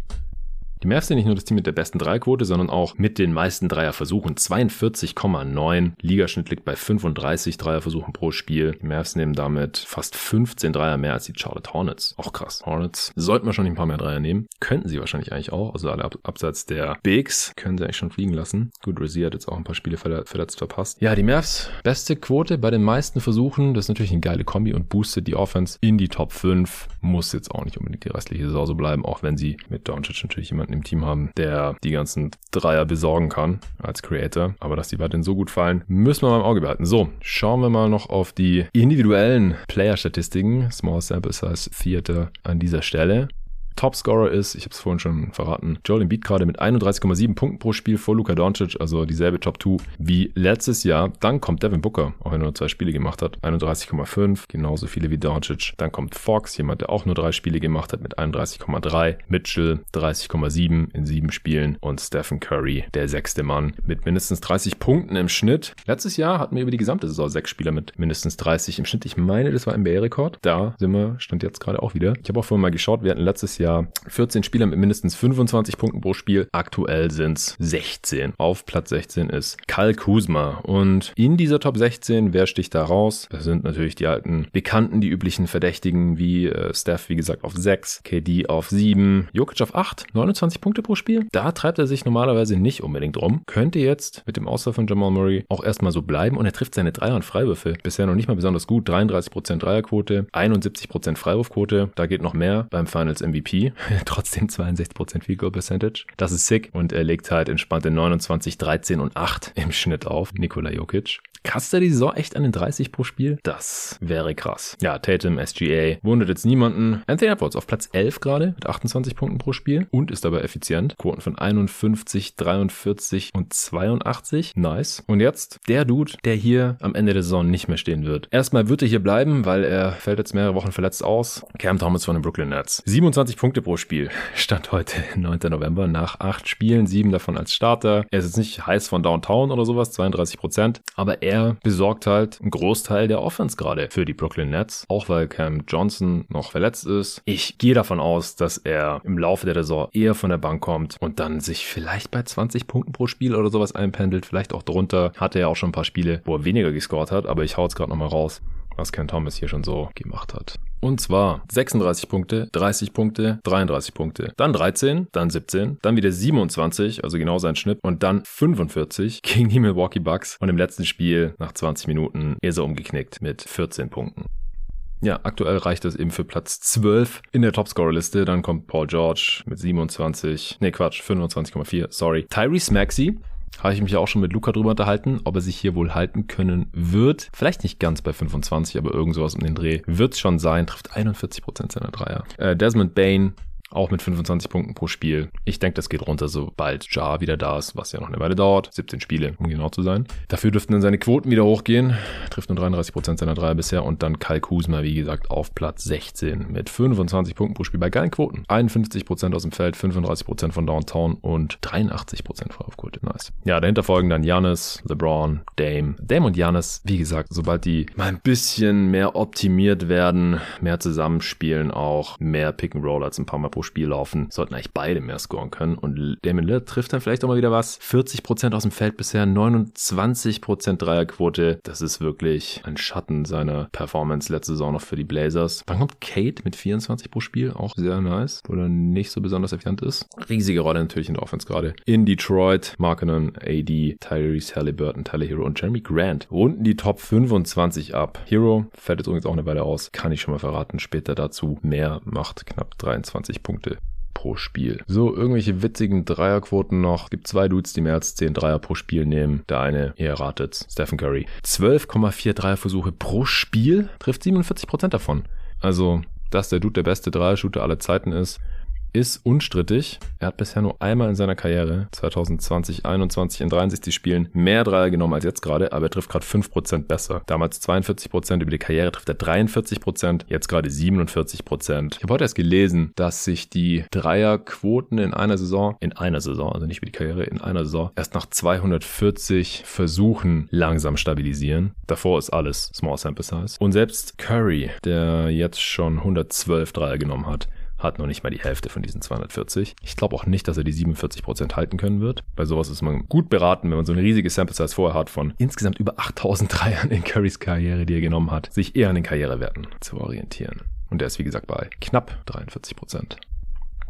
Die Mavs sind nicht nur das Team mit der besten Dreierquote, sondern auch mit den meisten Dreierversuchen. 42,9. Ligaschnitt liegt bei 35 Dreierversuchen pro Spiel. Die Mavs nehmen damit fast 15 Dreier mehr als die Charlotte Hornets. Auch krass. Hornets sollten wir schon ein paar mehr Dreier nehmen. Könnten sie wahrscheinlich eigentlich auch. Also alle ab abseits der Bigs können sie eigentlich schon fliegen lassen. Gut, Rozier hat jetzt auch ein paar Spiele verletzt verpasst. Ja, die Mavs beste Quote bei den meisten Versuchen. Das ist natürlich eine geile Kombi und boostet die Offense in die Top 5. Muss jetzt auch nicht unbedingt die restliche Saison so bleiben, auch wenn sie mit Doncic natürlich jemanden jemanden im Team haben, der die ganzen Dreier besorgen kann als Creator. Aber dass die weiterhin so gut fallen, müssen wir mal im Auge behalten. So, schauen wir mal noch auf die individuellen Player-Statistiken. Small Sample Size Theater an dieser Stelle. Topscorer ist, ich habe es vorhin schon verraten, Joel Embiid gerade mit 31,7 Punkten pro Spiel vor Luka Doncic, also dieselbe Top 2 wie letztes Jahr. Dann kommt Devin Booker, auch wenn er nur zwei Spiele gemacht hat, 31,5, genauso viele wie Doncic. Dann kommt Fox, jemand, der auch nur drei Spiele gemacht hat mit 31,3, Mitchell 30,7 in sieben Spielen und Stephen Curry, der sechste Mann, mit mindestens 30 Punkten im Schnitt. Letztes Jahr hatten wir über die gesamte Saison sechs Spieler mit mindestens 30 im Schnitt. Ich meine, das war NBA-Rekord. Da sind wir, stand jetzt gerade auch wieder. Ich habe auch vorhin mal geschaut, wir hatten letztes Jahr Jahr 14 Spieler mit mindestens 25 Punkten pro Spiel. Aktuell sind es 16. Auf Platz 16 ist Kyle Kuzma. Und in dieser Top 16, wer sticht da raus? Das sind natürlich die alten Bekannten, die üblichen Verdächtigen wie äh, Steph, wie gesagt, auf 6, KD auf 7, Jokic auf 8, 29 Punkte pro Spiel. Da treibt er sich normalerweise nicht unbedingt rum. Könnte jetzt mit dem Ausfall von Jamal Murray auch erstmal so bleiben und er trifft seine Dreier- und Freiwürfe. Bisher noch nicht mal besonders gut. 33% Dreierquote, 71% Freiwurfquote. Da geht noch mehr beim Finals MVP. Trotzdem 62% Field Goal Percentage. Das ist sick. Und er legt halt entspannte 29, 13 und 8 im Schnitt auf. Nikola Jokic. Kratzt er die Saison echt an den 30 pro Spiel? Das wäre krass. Ja, Tatum, SGA, wundert jetzt niemanden. Anthony Edwards auf Platz 11 gerade mit 28 Punkten pro Spiel und ist dabei effizient. Quoten von 51, 43 und 82. Nice. Und jetzt der Dude, der hier am Ende der Saison nicht mehr stehen wird. Erstmal wird er hier bleiben, weil er fällt jetzt mehrere Wochen verletzt aus. Cam Thomas von den Brooklyn Nets. 27 Punkte pro Spiel. Stand heute 9. November nach acht Spielen, sieben davon als Starter. Er ist jetzt nicht heiß von Downtown oder sowas, 32 Prozent, aber er besorgt halt einen Großteil der Offense gerade für die Brooklyn Nets, auch weil Cam Johnson noch verletzt ist. Ich gehe davon aus, dass er im Laufe der Saison eher von der Bank kommt und dann sich vielleicht bei 20 Punkten pro Spiel oder sowas einpendelt, vielleicht auch drunter. Hatte er auch schon ein paar Spiele, wo er weniger gescored hat, aber ich hau jetzt gerade nochmal raus was Ken Thomas hier schon so gemacht hat. Und zwar 36 Punkte, 30 Punkte, 33 Punkte, dann 13, dann 17, dann wieder 27, also genau sein Schnitt, und dann 45 gegen die Milwaukee Bucks. Und im letzten Spiel nach 20 Minuten ist er umgeknickt mit 14 Punkten. Ja, aktuell reicht das eben für Platz 12 in der Topscorer-Liste. Dann kommt Paul George mit 27, nee Quatsch, 25,4, sorry. Tyrese Maxey habe ich mich auch schon mit Luca drüber unterhalten, ob er sich hier wohl halten können wird. Vielleicht nicht ganz bei 25, aber irgend sowas um den Dreh. Wird schon sein, trifft 41% seiner Dreier. Äh, Desmond Bain auch mit 25 Punkten pro Spiel. Ich denke, das geht runter, sobald Ja wieder da ist, was ja noch eine Weile dauert. 17 Spiele, um genau zu sein. Dafür dürften dann seine Quoten wieder hochgehen. Trifft nur 33% seiner Dreier bisher. Und dann Kyle Kuzma, wie gesagt, auf Platz 16 mit 25 Punkten pro Spiel bei geilen Quoten. 51% aus dem Feld, 35% von Downtown und 83% Freiwurfquote. Nice. Ja, dahinter folgen dann Janis, LeBron, Dame. Dame und Janis, wie gesagt, sobald die mal ein bisschen mehr optimiert werden, mehr zusammenspielen auch, mehr Pick and als ein paar Mal pro pro Spiel laufen, sollten eigentlich beide mehr scoren können. Und Damon Lillard trifft dann vielleicht auch mal wieder was. 40% aus dem Feld bisher, 29% Dreierquote. Das ist wirklich ein Schatten seiner Performance letzte Saison noch für die Blazers. Dann kommt Kate mit 24 pro Spiel, auch sehr nice, wo er nicht so besonders effizient ist. Riesige Rolle natürlich in der Offense gerade. In Detroit, Markinen, AD, Tyrese Halliburton, Tyler Hero und Jeremy Grant runden die Top 25 ab. Hero fällt jetzt übrigens auch eine Weile aus, kann ich schon mal verraten, später dazu mehr, macht knapp 23 Punkte. Punkte pro Spiel. So, irgendwelche witzigen Dreierquoten noch. Es gibt zwei Dudes, die mehr als 10 Dreier pro Spiel nehmen. Der eine, ihr erratet, Stephen Curry. 12,4 Dreierversuche pro Spiel, trifft 47% davon. Also, dass der Dude der beste Dreier-Shooter aller Zeiten ist, ist unstrittig. Er hat bisher nur einmal in seiner Karriere, 2020, 21 in 63 Spielen, mehr Dreier genommen als jetzt gerade, aber er trifft gerade 5% besser. Damals 42%, über die Karriere trifft er 43%, jetzt gerade 47%. Ich habe heute erst gelesen, dass sich die Dreierquoten in einer Saison, in einer Saison, also nicht über die Karriere, in einer Saison, erst nach 240 Versuchen langsam stabilisieren. Davor ist alles Small Sample Size. Und selbst Curry, der jetzt schon 112 Dreier genommen hat, hat noch nicht mal die Hälfte von diesen 240. Ich glaube auch nicht, dass er die 47% halten können wird. Bei sowas ist man gut beraten, wenn man so eine riesige Sample Size vorher hat von insgesamt über 8000 Dreiern in Currys Karriere, die er genommen hat, sich eher an den Karrierewerten zu orientieren. Und der ist wie gesagt bei knapp 43%.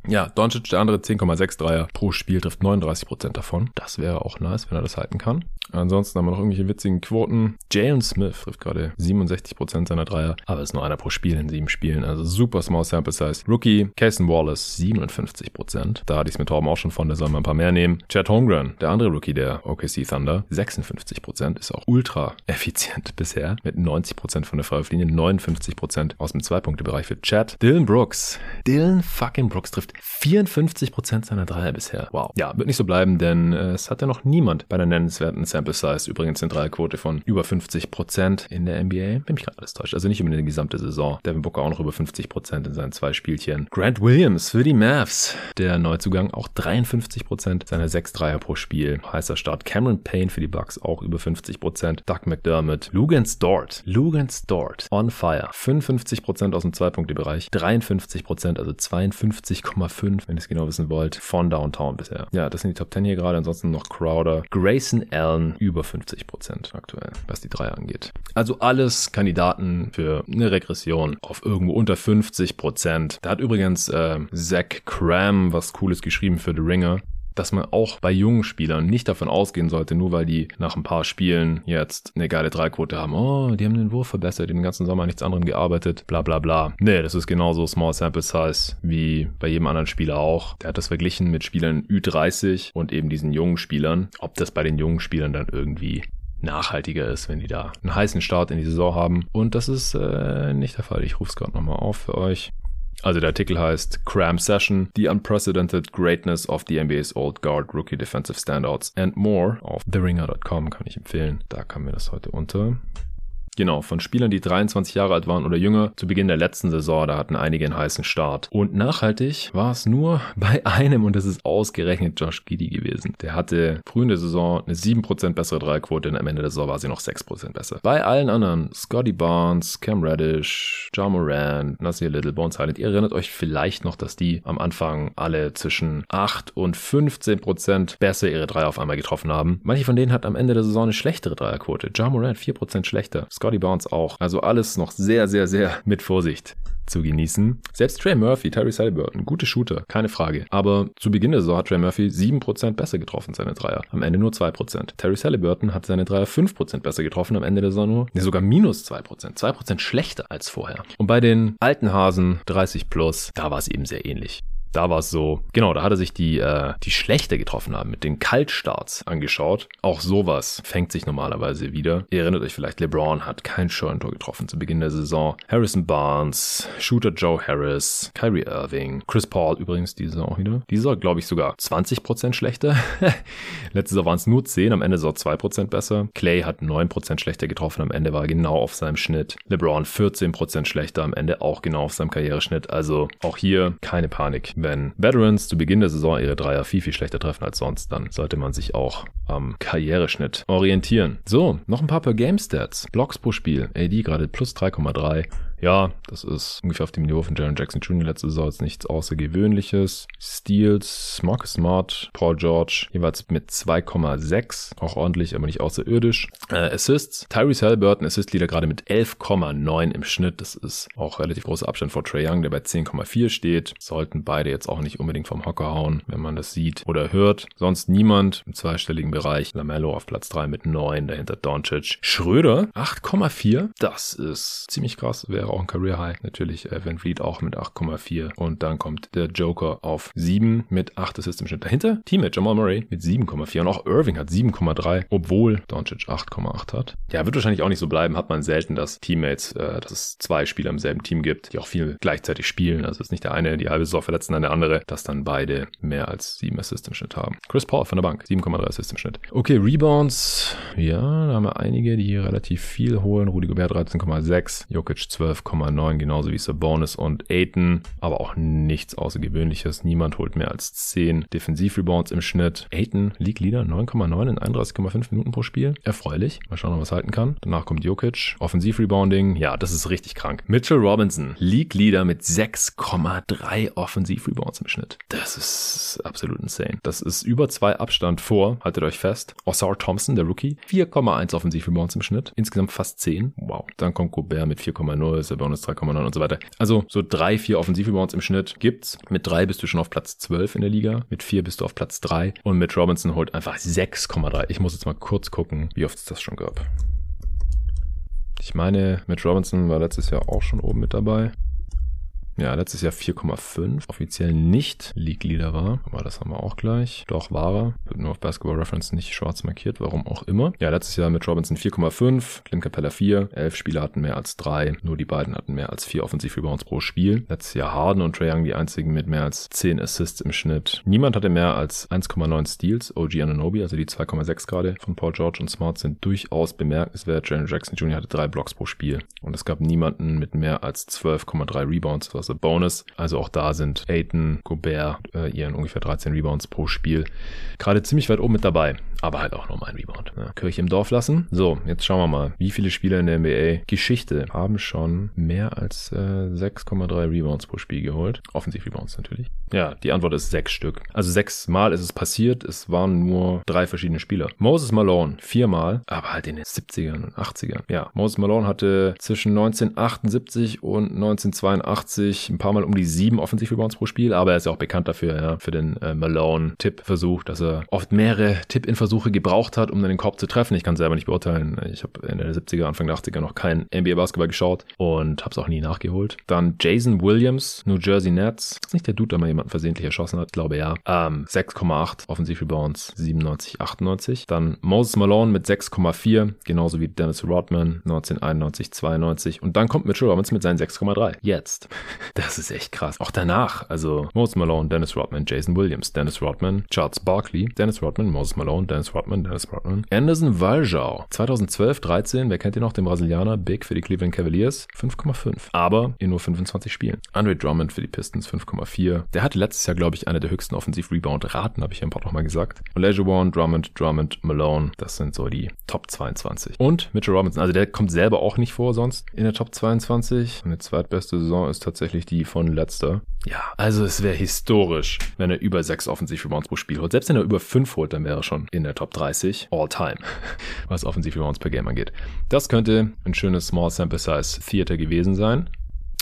Ja, Doncic, der andere 10,6 Dreier pro Spiel, trifft 39% davon. Das wäre auch nice, wenn er das halten kann. Ansonsten haben wir noch irgendwelche witzigen Quoten. Jalen Smith trifft gerade 67% seiner Dreier, aber ist nur einer pro Spiel in sieben Spielen. Also super small sample size. Rookie, Cason Wallace 57%. Da hatte ich es mit Torben auch schon von, der soll mal ein paar mehr nehmen. Chad Holmgren, der andere Rookie der OKC Thunder, 56%. Ist auch ultra effizient bisher mit 90% von der Freiwurflinie, 59% aus dem Zwei-Punkte-Bereich für Chad. Dylan Brooks. Dylan fucking Brooks trifft 54% seiner Dreier bisher. Wow. Ja, wird nicht so bleiben, denn äh, es hat ja noch niemand bei der nennenswerten Sample Size. Übrigens eine Dreierquote von über 50% in der NBA. Bin mich gerade alles täuscht. Also nicht über die gesamte Saison. Devin Booker auch noch über 50% in seinen zwei Spielchen. Grant Williams für die Mavs. Der Neuzugang auch 53% seiner sechs Dreier pro Spiel. Heißer Start. Cameron Payne für die Bucks auch über 50%. Doug McDermott. Lugans Dort. Lugans Dort. On fire. 55% aus dem Zwei-Punkte-Bereich. 53%, also 52,5, wenn ihr es genau wissen wollt, von Downtown bisher. Ja, das sind die Top 10 hier gerade. Ansonsten noch Crowder. Grayson Allen über 50% aktuell, was die drei angeht. Also alles Kandidaten für eine Regression auf irgendwo unter 50%. Da hat übrigens äh, Zach Cram was Cooles geschrieben für The Ringer dass man auch bei jungen Spielern nicht davon ausgehen sollte, nur weil die nach ein paar Spielen jetzt eine geile Dreiquote haben, oh, die haben den Wurf verbessert, die den ganzen Sommer nichts anderem gearbeitet, bla bla bla. Nee, das ist genauso Small Sample Size wie bei jedem anderen Spieler auch. Der hat das verglichen mit Spielern Ü30 und eben diesen jungen Spielern. Ob das bei den jungen Spielern dann irgendwie nachhaltiger ist, wenn die da einen heißen Start in die Saison haben. Und das ist äh, nicht der Fall. Ich rufe es gerade nochmal auf für euch. Also der Artikel heißt Cram Session, The Unprecedented Greatness of the NBA's Old Guard Rookie Defensive Standouts and More auf TheRinger.com kann ich empfehlen. Da kam mir das heute unter. Genau, von Spielern, die 23 Jahre alt waren oder jünger, zu Beginn der letzten Saison, da hatten einige einen heißen Start. Und nachhaltig war es nur bei einem und das ist ausgerechnet Josh Giddy gewesen. Der hatte früh in der Saison eine 7% bessere Dreierquote und am Ende der Saison war sie noch 6% besser. Bei allen anderen, Scotty Barnes, Cam Reddish, John Moran, Nasir Little, Bones Highland, ihr erinnert euch vielleicht noch, dass die am Anfang alle zwischen 8 und 15% besser ihre Dreier auf einmal getroffen haben. Manche von denen hat am Ende der Saison eine schlechtere Dreierquote. John Moran 4% schlechter. Scotty Scotty Barnes auch. Also alles noch sehr, sehr, sehr mit Vorsicht zu genießen. Selbst Trey Murphy, Terry Halliburton, gute Shooter, keine Frage. Aber zu Beginn der Saison hat Trey Murphy 7% besser getroffen, seine Dreier. Am Ende nur 2%. Terry Halliburton hat seine Dreier 5% besser getroffen, am Ende der Saison nur, nee, sogar minus 2%. 2% schlechter als vorher. Und bei den alten Hasen 30 plus, da war es eben sehr ähnlich. Da war es so, genau, da hat er sich die, äh, die schlechter getroffen haben, mit den Kaltstarts angeschaut. Auch sowas fängt sich normalerweise wieder. Ihr erinnert euch vielleicht, LeBron hat kein Scheunentor getroffen zu Beginn der Saison. Harrison Barnes, Shooter Joe Harris, Kyrie Irving, Chris Paul übrigens diese Saison auch wieder. Dieser, glaube ich, sogar 20% schlechter. Letzte Saison waren es nur 10, am Ende so 2% besser. Clay hat 9% schlechter getroffen, am Ende war er genau auf seinem Schnitt. LeBron 14% schlechter, am Ende auch genau auf seinem Karriereschnitt. Also auch hier keine Panik wenn Veterans zu Beginn der Saison ihre Dreier viel, viel schlechter treffen als sonst, dann sollte man sich auch am Karriereschnitt orientieren. So, noch ein paar per Game Stats. Blocks pro Spiel. AD gerade plus 3,3. Ja, das ist ungefähr auf dem Niveau von Jaron Jackson Jr. letzte Saison jetzt nichts Außergewöhnliches. Steals, Marcus Smart, Paul George jeweils mit 2,6. Auch ordentlich, aber nicht außerirdisch. Äh, Assists. Tyrese Halliburton, Assist-Leader gerade mit 11,9 im Schnitt. Das ist auch relativ großer Abstand vor Trey Young, der bei 10,4 steht. Sollten beide jetzt auch nicht unbedingt vom Hocker hauen, wenn man das sieht oder hört. Sonst niemand im zweistelligen Bereich. Lamello auf Platz 3 mit 9, dahinter Doncic. Schröder 8,4. Das ist ziemlich krass. Wäre auch ein Career High. Natürlich äh, Van Vliet auch mit 8,4 und dann kommt der Joker auf 7 mit 8 Assists im Schnitt. Dahinter Teammate Jamal Murray mit 7,4 und auch Irving hat 7,3, obwohl Doncic 8,8 hat. Ja, wird wahrscheinlich auch nicht so bleiben. Hat man selten, dass Teammates, äh, dass es zwei Spieler im selben Team gibt, die auch viel gleichzeitig spielen. Also es ist nicht der eine die halbe Saison verletzt dann der andere, dass dann beide mehr als 7 Assists im Schnitt haben. Chris Paul von der Bank, 7,3 Assists im Schnitt. Okay, Rebounds. Ja, da haben wir einige, die hier relativ viel holen. Rudi Gobert 13,6, Jokic 12 12,9, genauso wie Sabonis und Aiton. Aber auch nichts Außergewöhnliches. Niemand holt mehr als 10 Defensivrebounds im Schnitt. Aiton League Leader 9,9 in 31,5 Minuten pro Spiel. Erfreulich. Mal schauen, ob er was halten kann. Danach kommt Jokic. Offensivrebounding. Ja, das ist richtig krank. Mitchell Robinson League Leader mit 6,3 Offensivrebounds im Schnitt. Das ist absolut insane. Das ist über zwei Abstand vor. Haltet euch fest. Osar Thompson, der Rookie, 4,1 Offensivrebounds im Schnitt. Insgesamt fast 10. Wow. Dann kommt Gobert mit 4,0 ist der Bonus 3,9 und so weiter. Also so drei, vier Offensivrebounds im Schnitt gibt's. Mit drei bist du schon auf Platz 12 in der Liga. Mit vier bist du auf Platz 3. Und mit Robinson holt einfach 6,3. Ich muss jetzt mal kurz gucken, wie oft es das schon gab. Ich meine, Mitch Robinson war letztes Jahr auch schon oben mit dabei. Ja, letztes Jahr 4,5. Offiziell nicht League-Leader war. Aber das haben wir auch gleich. Doch, war er. Wird nur auf Basketball Reference nicht schwarz markiert, warum auch immer. Ja, letztes Jahr mit Robinson 4,5. Clint Capella 4. Elf Spieler hatten mehr als drei. Nur die beiden hatten mehr als vier Offensiv-Rebounds pro Spiel. Letztes Jahr Harden und Trae Young die einzigen mit mehr als 10 Assists im Schnitt. Niemand hatte mehr als 1,9 Steals. OG Ananobi, also die 2,6 gerade von Paul George und Smart sind durchaus bemerkenswert. Jalen Jackson Jr. hatte drei Blocks pro Spiel. Und es gab niemanden mit mehr als 12,3 Rebounds, was große Bonus. Also auch da sind Aiton, Gobert, äh, ihren ungefähr 13 Rebounds pro Spiel gerade ziemlich weit oben mit dabei. Aber halt auch nochmal ein Rebound. Ja, Kirche im Dorf lassen. So, jetzt schauen wir mal, wie viele Spieler in der NBA Geschichte haben schon mehr als äh, 6,3 Rebounds pro Spiel geholt. Offensiv-Rebounds natürlich. Ja, die Antwort ist sechs Stück. Also sechsmal ist es passiert. Es waren nur drei verschiedene Spieler. Moses Malone viermal, aber halt in den 70ern und 80ern. Ja, Moses Malone hatte zwischen 1978 und 1982 ein paar Mal um die sieben Offensiv-Rebounds pro Spiel, aber er ist ja auch bekannt dafür, ja, für den äh, Malone-Tipp-Versuch, dass er oft mehrere Tipp-In-Versuche gebraucht hat, um dann den Korb zu treffen. Ich kann selber nicht beurteilen. Ich habe Ende der 70er, Anfang der 80er noch kein NBA-Basketball geschaut und habe es auch nie nachgeholt. Dann Jason Williams, New Jersey Nets. Ist nicht der Dude, der mal jemanden versehentlich erschossen hat? Ich glaube ja. Ähm, 6,8 Offensiv-Rebounds, 97, 98. Dann Moses Malone mit 6,4, genauso wie Dennis Rodman, 1991, 92. Und dann kommt Mitchell Robbins mit seinen 6,3. Jetzt. Das ist echt krass. Auch danach, also Moses Malone, Dennis Rodman, Jason Williams, Dennis Rodman, Charles Barkley, Dennis Rodman, Moses Malone, Dennis Rodman, Dennis Rodman, Anderson Valjau, 2012, 13, wer kennt ihn noch, den Brasilianer, Big für die Cleveland Cavaliers, 5,5. Aber in nur 25 Spielen. Andre Drummond für die Pistons, 5,4. Der hatte letztes Jahr, glaube ich, eine der höchsten Offensiv-Rebound-Raten, habe ich ja ein paar noch mal gesagt. Olajuwon, Drummond, Drummond, Malone, das sind so die Top 22. Und Mitchell Robinson, also der kommt selber auch nicht vor sonst in der Top 22. Eine zweitbeste Saison ist tatsächlich tatsächlich die von letzter. Ja, also es wäre historisch, wenn er über sechs Offensiv-Rebounds pro Spiel holt. Selbst wenn er über fünf holt, dann wäre er schon in der Top 30 all time, was Offensiv-Rebounds per Game angeht. Das könnte ein schönes Small Sample Size Theater gewesen sein.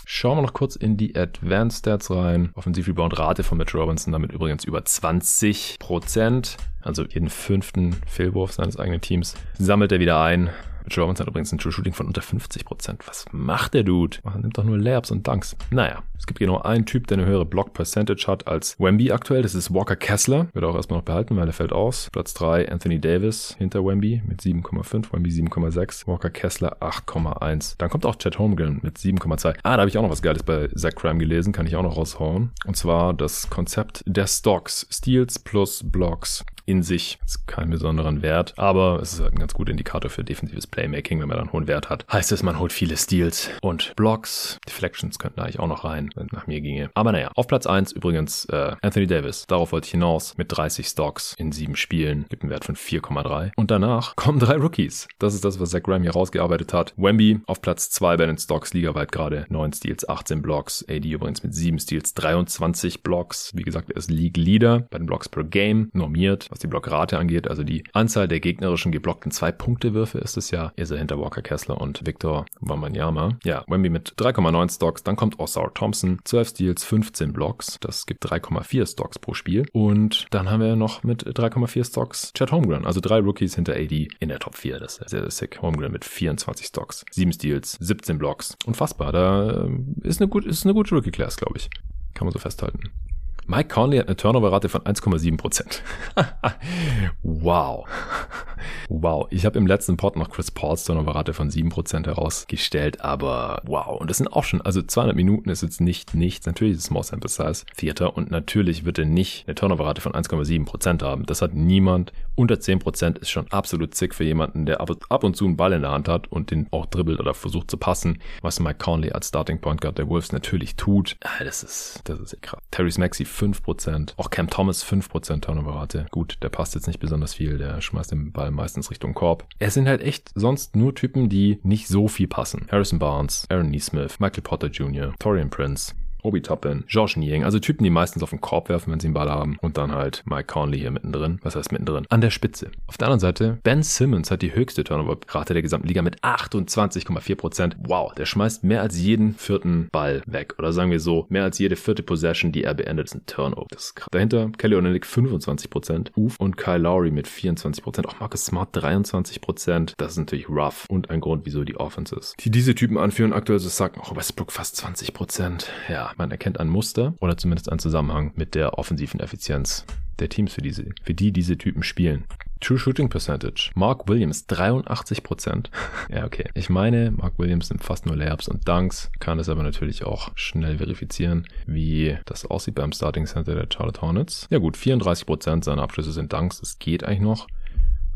Schauen wir noch kurz in die Advanced Stats rein. Offensiv-Rebound-Rate von Mitch Robinson damit übrigens über 20 Prozent. Also jeden fünften Fehlwurf seines eigenen Teams sammelt er wieder ein. Mitch Robinson hat übrigens ein True Shooting von unter 50%. Was macht der Dude? Er nimmt doch nur Layups und Dunks. Naja, es gibt genau einen Typ, der eine höhere Block Percentage hat als Wemby aktuell. Das ist Walker Kessler. Wird auch erstmal noch behalten, weil er fällt aus. Platz 3 Anthony Davis hinter Wemby mit 7,5. Wemby 7,6. Walker Kessler 8,1. Dann kommt auch Chad Holmgren mit 7,2. Ah, da habe ich auch noch was Geiles bei Zach Crime gelesen. Kann ich auch noch raushauen. Und zwar das Konzept der Stocks. Steals plus Blocks in sich. Das ist keinen besonderen Wert, aber es ist halt ein ganz guter Indikator für defensives Playmaking, wenn man dann hohen Wert hat. Heißt es, man holt viele Steals und Blocks. Deflections könnten eigentlich auch noch rein, wenn nach mir ginge. Aber naja, auf Platz 1 übrigens äh, Anthony Davis. Darauf wollte ich hinaus mit 30 Stocks in sieben Spielen. Gibt einen Wert von 4,3. Und danach kommen drei Rookies. Das ist das, was Zach Graham hier rausgearbeitet hat. Wemby auf Platz 2 bei den Stocks ligaweit gerade. 9 Steals, 18 Blocks. AD übrigens mit 7 Steals, 23 Blocks. Wie gesagt, er ist League Leader bei den Blocks per Game normiert was die Blockrate angeht, also die Anzahl der gegnerischen geblockten Zwei-Punkte-Würfe ist es ja, ist er hinter Walker Kessler und Victor Wembanyama. Ja, Wemby mit 3,9 Stocks, dann kommt Osar Thompson, 12 Steals, 15 Blocks, das gibt 3,4 Stocks pro Spiel. Und dann haben wir noch mit 3,4 Stocks Chad Holmgren, also drei Rookies hinter AD in der Top 4, das ist sehr, sehr sick. Holmgren mit 24 Stocks, 7 Steals, 17 Blocks, unfassbar, da äh, ist eine, gut, ist eine gute Rookie-Class, glaube ich. Kann man so festhalten. Mike Conley hat eine Turnover-Rate von 1,7%. wow. Wow. Ich habe im letzten Pod noch Chris Pauls Turnover-Rate von 7% herausgestellt, aber wow. Und das sind auch schon, also 200 Minuten ist jetzt nicht nichts. Natürlich ist es Small Sample Size Theater und natürlich wird er nicht eine Turnover-Rate von 1,7% haben. Das hat niemand. Unter 10% ist schon absolut sick für jemanden, der ab, ab und zu einen Ball in der Hand hat und den auch dribbelt oder versucht zu passen, was Mike Conley als Starting Point Guard der Wolves natürlich tut. Ah, das ist, das ist krass. Terry Maxi 5%. Auch Cam Thomas 5% Turnover-Rate. Gut, der passt jetzt nicht besonders viel. Der schmeißt den Ball meistens Richtung Korb. Es sind halt echt sonst nur Typen, die nicht so viel passen. Harrison Barnes, Aaron Neesmith, Michael Potter Jr., Torian Prince. Obi Toppin, Josh Niang, also Typen, die meistens auf den Korb werfen, wenn sie einen Ball haben. Und dann halt Mike Conley hier mittendrin. Was heißt mittendrin? An der Spitze. Auf der anderen Seite, Ben Simmons hat die höchste Turnover-Rate der gesamten Liga mit 28,4%. Wow, der schmeißt mehr als jeden vierten Ball weg. Oder sagen wir so, mehr als jede vierte Possession, die er beendet, ist ein Turnover. Das ist krass. Dahinter Kelly Olynyk 25%, Uf und Kyle Lowry mit 24%, auch Marcus Smart 23%. Das ist natürlich rough und ein Grund, wieso die Offenses, die diese Typen anführen, aktuell so sagen, auch Westbrook fast 20%. Ja, man erkennt ein Muster oder zumindest einen Zusammenhang mit der offensiven Effizienz der Teams, für, diese, für die diese Typen spielen. True Shooting Percentage. Mark Williams 83%. ja, okay. Ich meine, Mark Williams nimmt fast nur Layups und Dunks, kann es aber natürlich auch schnell verifizieren, wie das aussieht beim Starting Center der Charlotte Hornets. Ja gut, 34% seiner Abschlüsse sind Dunks. Das geht eigentlich noch.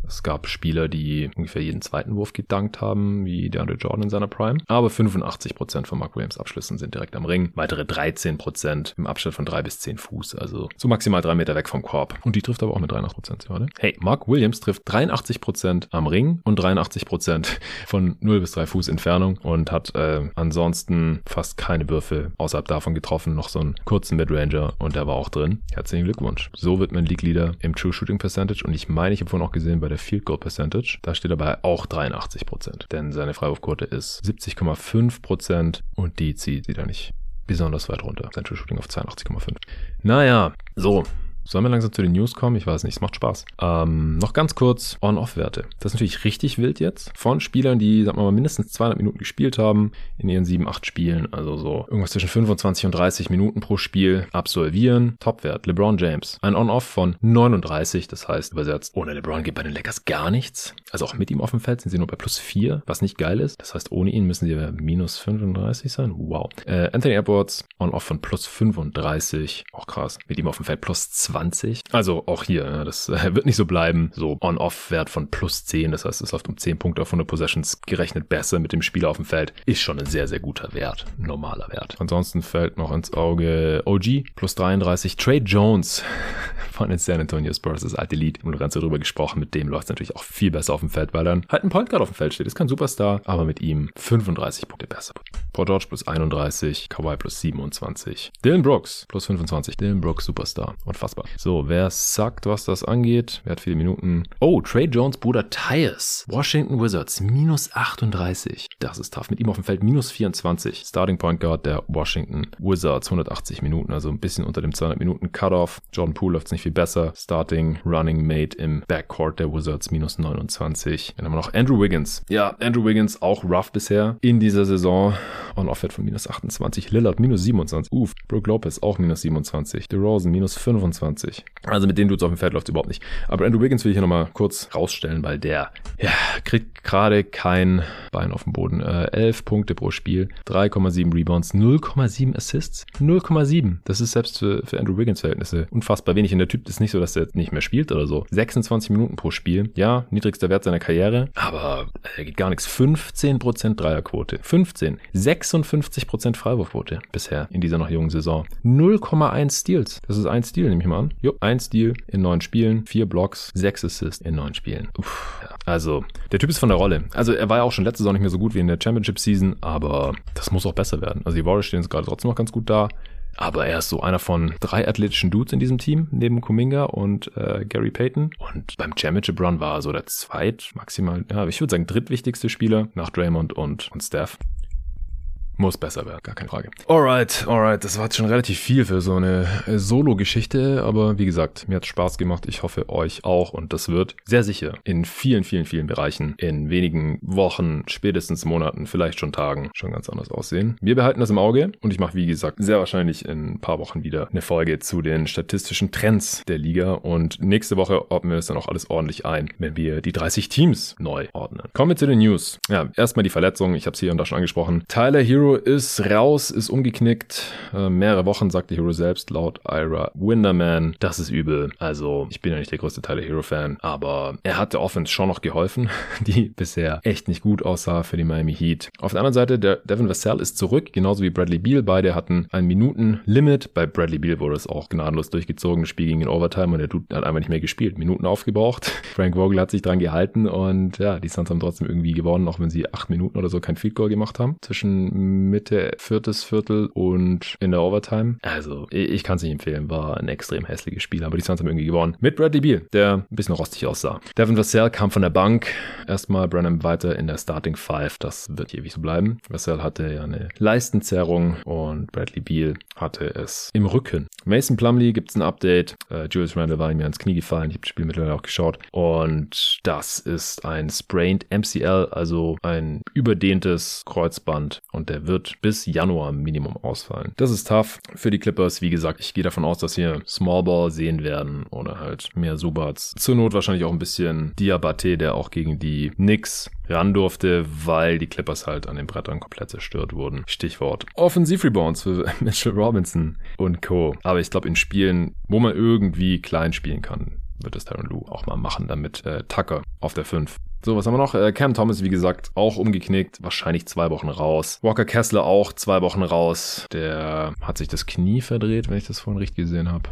Es gab Spieler, die ungefähr jeden zweiten Wurf gedankt haben, wie DeAndre Jordan in seiner Prime. Aber 85% von Mark Williams Abschlüssen sind direkt am Ring. Weitere 13% im Abstand von 3 bis 10 Fuß. Also so maximal 3 Meter weg vom Korb. Und die trifft aber auch mit 83%, oder? Hey, Mark Williams trifft 83% am Ring und 83% von 0 bis 3 Fuß Entfernung und hat äh, ansonsten fast keine Würfe außerhalb davon getroffen. Noch so einen kurzen Midranger und der war auch drin. Herzlichen Glückwunsch. So wird man League Leader im True Shooting Percentage und ich meine, ich habe vorhin auch gesehen bei der Field Goal Percentage. Da steht dabei auch 83% Denn seine Freiwurfquote ist 70,5% und die zieht sie da nicht besonders weit runter. Sein True Shooting auf 82,5. Naja, so. Sollen wir langsam zu den News kommen? Ich weiß nicht, es macht Spaß. Ähm, noch ganz kurz On-Off-Werte. Das ist natürlich richtig wild jetzt. Von Spielern, die, sagen wir mal, mindestens 200 Minuten gespielt haben in ihren 7, 8 Spielen. Also so irgendwas zwischen 25 und 30 Minuten pro Spiel absolvieren. Topwert. LeBron James. Ein On-Off von 39. Das heißt, übersetzt, ohne LeBron geht bei den Lakers gar nichts. Also auch mit ihm auf dem Feld sind sie nur bei plus 4, was nicht geil ist. Das heißt, ohne ihn müssen sie bei minus 35 sein. Wow. Äh, Anthony Edwards. On-Off von plus 35. Auch krass. Mit ihm auf dem Feld plus 2. 20. Also auch hier, das äh, wird nicht so bleiben. So On-Off-Wert von plus 10, das heißt, es läuft um 10 Punkte auf 100 Possessions gerechnet besser mit dem Spieler auf dem Feld. Ist schon ein sehr, sehr guter Wert. Normaler Wert. Ansonsten fällt noch ins Auge OG plus 33. Trey Jones von den San Antonio Spurs, das alte Lied. Und ganz darüber gesprochen. Mit dem läuft es natürlich auch viel besser auf dem Feld, weil dann halt ein Point Guard auf dem Feld steht. Ist kein Superstar, aber mit ihm 35 Punkte besser. Paul George plus 31, Kawhi plus 27. Dylan Brooks plus 25. Dylan Brooks, Superstar. Unfassbar. So, wer sagt, was das angeht? Wer hat viele Minuten? Oh, Trey Jones Bruder Tyus. Washington Wizards minus 38. Das ist tough. Mit ihm auf dem Feld minus 24. Starting Point Guard der Washington Wizards. 180 Minuten, also ein bisschen unter dem 200 Minuten Cutoff. Jordan Poole läuft nicht viel besser. Starting Running Mate im Backcourt der Wizards minus 29. Dann haben wir noch Andrew Wiggins. Ja, Andrew Wiggins auch rough bisher in dieser Saison. On-Off-Wert von minus 28. Lillard minus 27. Uff. Brooke Lopez auch minus 27. DeRozan minus 25. Also mit den Dudes auf dem Feld läuft überhaupt nicht. Aber Andrew Wiggins will ich hier nochmal kurz rausstellen, weil der ja, kriegt gerade kein Bein auf dem Boden. Äh, 11 Punkte pro Spiel, 3,7 Rebounds, 0,7 Assists. 0,7. Das ist selbst für, für Andrew Wiggins Verhältnisse unfassbar wenig. Und der Typ ist nicht so, dass er nicht mehr spielt oder so. 26 Minuten pro Spiel. Ja, niedrigster Wert seiner Karriere, aber er geht gar nichts. 15% Dreierquote. 15. 56% Freiwurfquote bisher in dieser noch jungen Saison. 0,1 Steals. Das ist ein Steal, nehme ich mal an. Jo, ein Steal in neun Spielen, vier Blocks, sechs Assists in neun Spielen. Uff, ja. Also, der Typ ist von der Rolle. Also, er war ja auch schon letzte Saison nicht mehr so gut wie in der Championship Season, aber das muss auch besser werden. Also, die Warriors stehen jetzt gerade trotzdem noch ganz gut da. Aber er ist so einer von drei athletischen Dudes in diesem Team, neben Kuminga und äh, Gary Payton. Und beim Championship Run war er so der zweit, maximal, ja, ich würde sagen, drittwichtigste Spieler nach Draymond und, und Steph. Muss besser werden, gar keine Frage. Alright, alright, das war jetzt schon relativ viel für so eine äh, Solo-Geschichte, aber wie gesagt, mir hat Spaß gemacht. Ich hoffe euch auch und das wird sehr sicher in vielen, vielen, vielen Bereichen in wenigen Wochen, spätestens Monaten, vielleicht schon Tagen schon ganz anders aussehen. Wir behalten das im Auge und ich mache, wie gesagt, sehr wahrscheinlich in ein paar Wochen wieder eine Folge zu den statistischen Trends der Liga und nächste Woche ordnen wir das dann auch alles ordentlich ein, wenn wir die 30 Teams neu ordnen. Kommen wir zu den News. Ja, erstmal die Verletzung, ich habe es hier und da schon angesprochen. Tyler Hero Hero ist raus, ist umgeknickt. Äh, mehrere Wochen, sagte Hero selbst, laut Ira Winderman. Das ist übel. Also, ich bin ja nicht der größte Teil der Hero-Fan, aber er hat der Offense schon noch geholfen, die bisher echt nicht gut aussah für die Miami Heat. Auf der anderen Seite, der Devin Vassell ist zurück, genauso wie Bradley Beal. Beide hatten ein Minuten-Limit. Bei Bradley Beal wurde es auch gnadenlos durchgezogen. Das Spiel ging in Overtime und der Dude hat einfach nicht mehr gespielt. Minuten aufgebraucht. Frank Vogel hat sich dran gehalten und ja, die Suns haben trotzdem irgendwie gewonnen, auch wenn sie acht Minuten oder so kein Field Goal gemacht haben. Zwischen Mitte, viertes Viertel und in der Overtime. Also, ich kann es nicht empfehlen. War ein extrem hässliches Spiel, aber die Suns haben irgendwie gewonnen. Mit Bradley Beal, der ein bisschen rostig aussah. Devin Vassell kam von der Bank. Erstmal Brennan weiter in der Starting Five. Das wird ewig so bleiben. Vassell hatte ja eine Leistenzerrung und Bradley Beal hatte es im Rücken. Mason Plumley gibt es ein Update. Äh, Julius Randle war ihm ja ins Knie gefallen. Ich habe das Spiel mittlerweile auch geschaut. Und das ist ein Sprained MCL, also ein überdehntes Kreuzband. Und der wird bis Januar Minimum ausfallen. Das ist tough für die Clippers. Wie gesagt, ich gehe davon aus, dass wir Small Ball sehen werden oder halt mehr Subats. Zur Not wahrscheinlich auch ein bisschen Diabate, der auch gegen die Knicks ran durfte, weil die Clippers halt an den Brettern komplett zerstört wurden. Stichwort Offensiv-Rebounds für Mitchell Robinson und Co. Aber ich glaube, in Spielen, wo man irgendwie klein spielen kann, wird es Tyron Lou auch mal machen, damit äh, Tucker auf der 5 so, was haben wir noch? Äh, Cam Thomas, wie gesagt, auch umgeknickt. Wahrscheinlich zwei Wochen raus. Walker Kessler auch zwei Wochen raus. Der hat sich das Knie verdreht, wenn ich das vorhin richtig gesehen habe.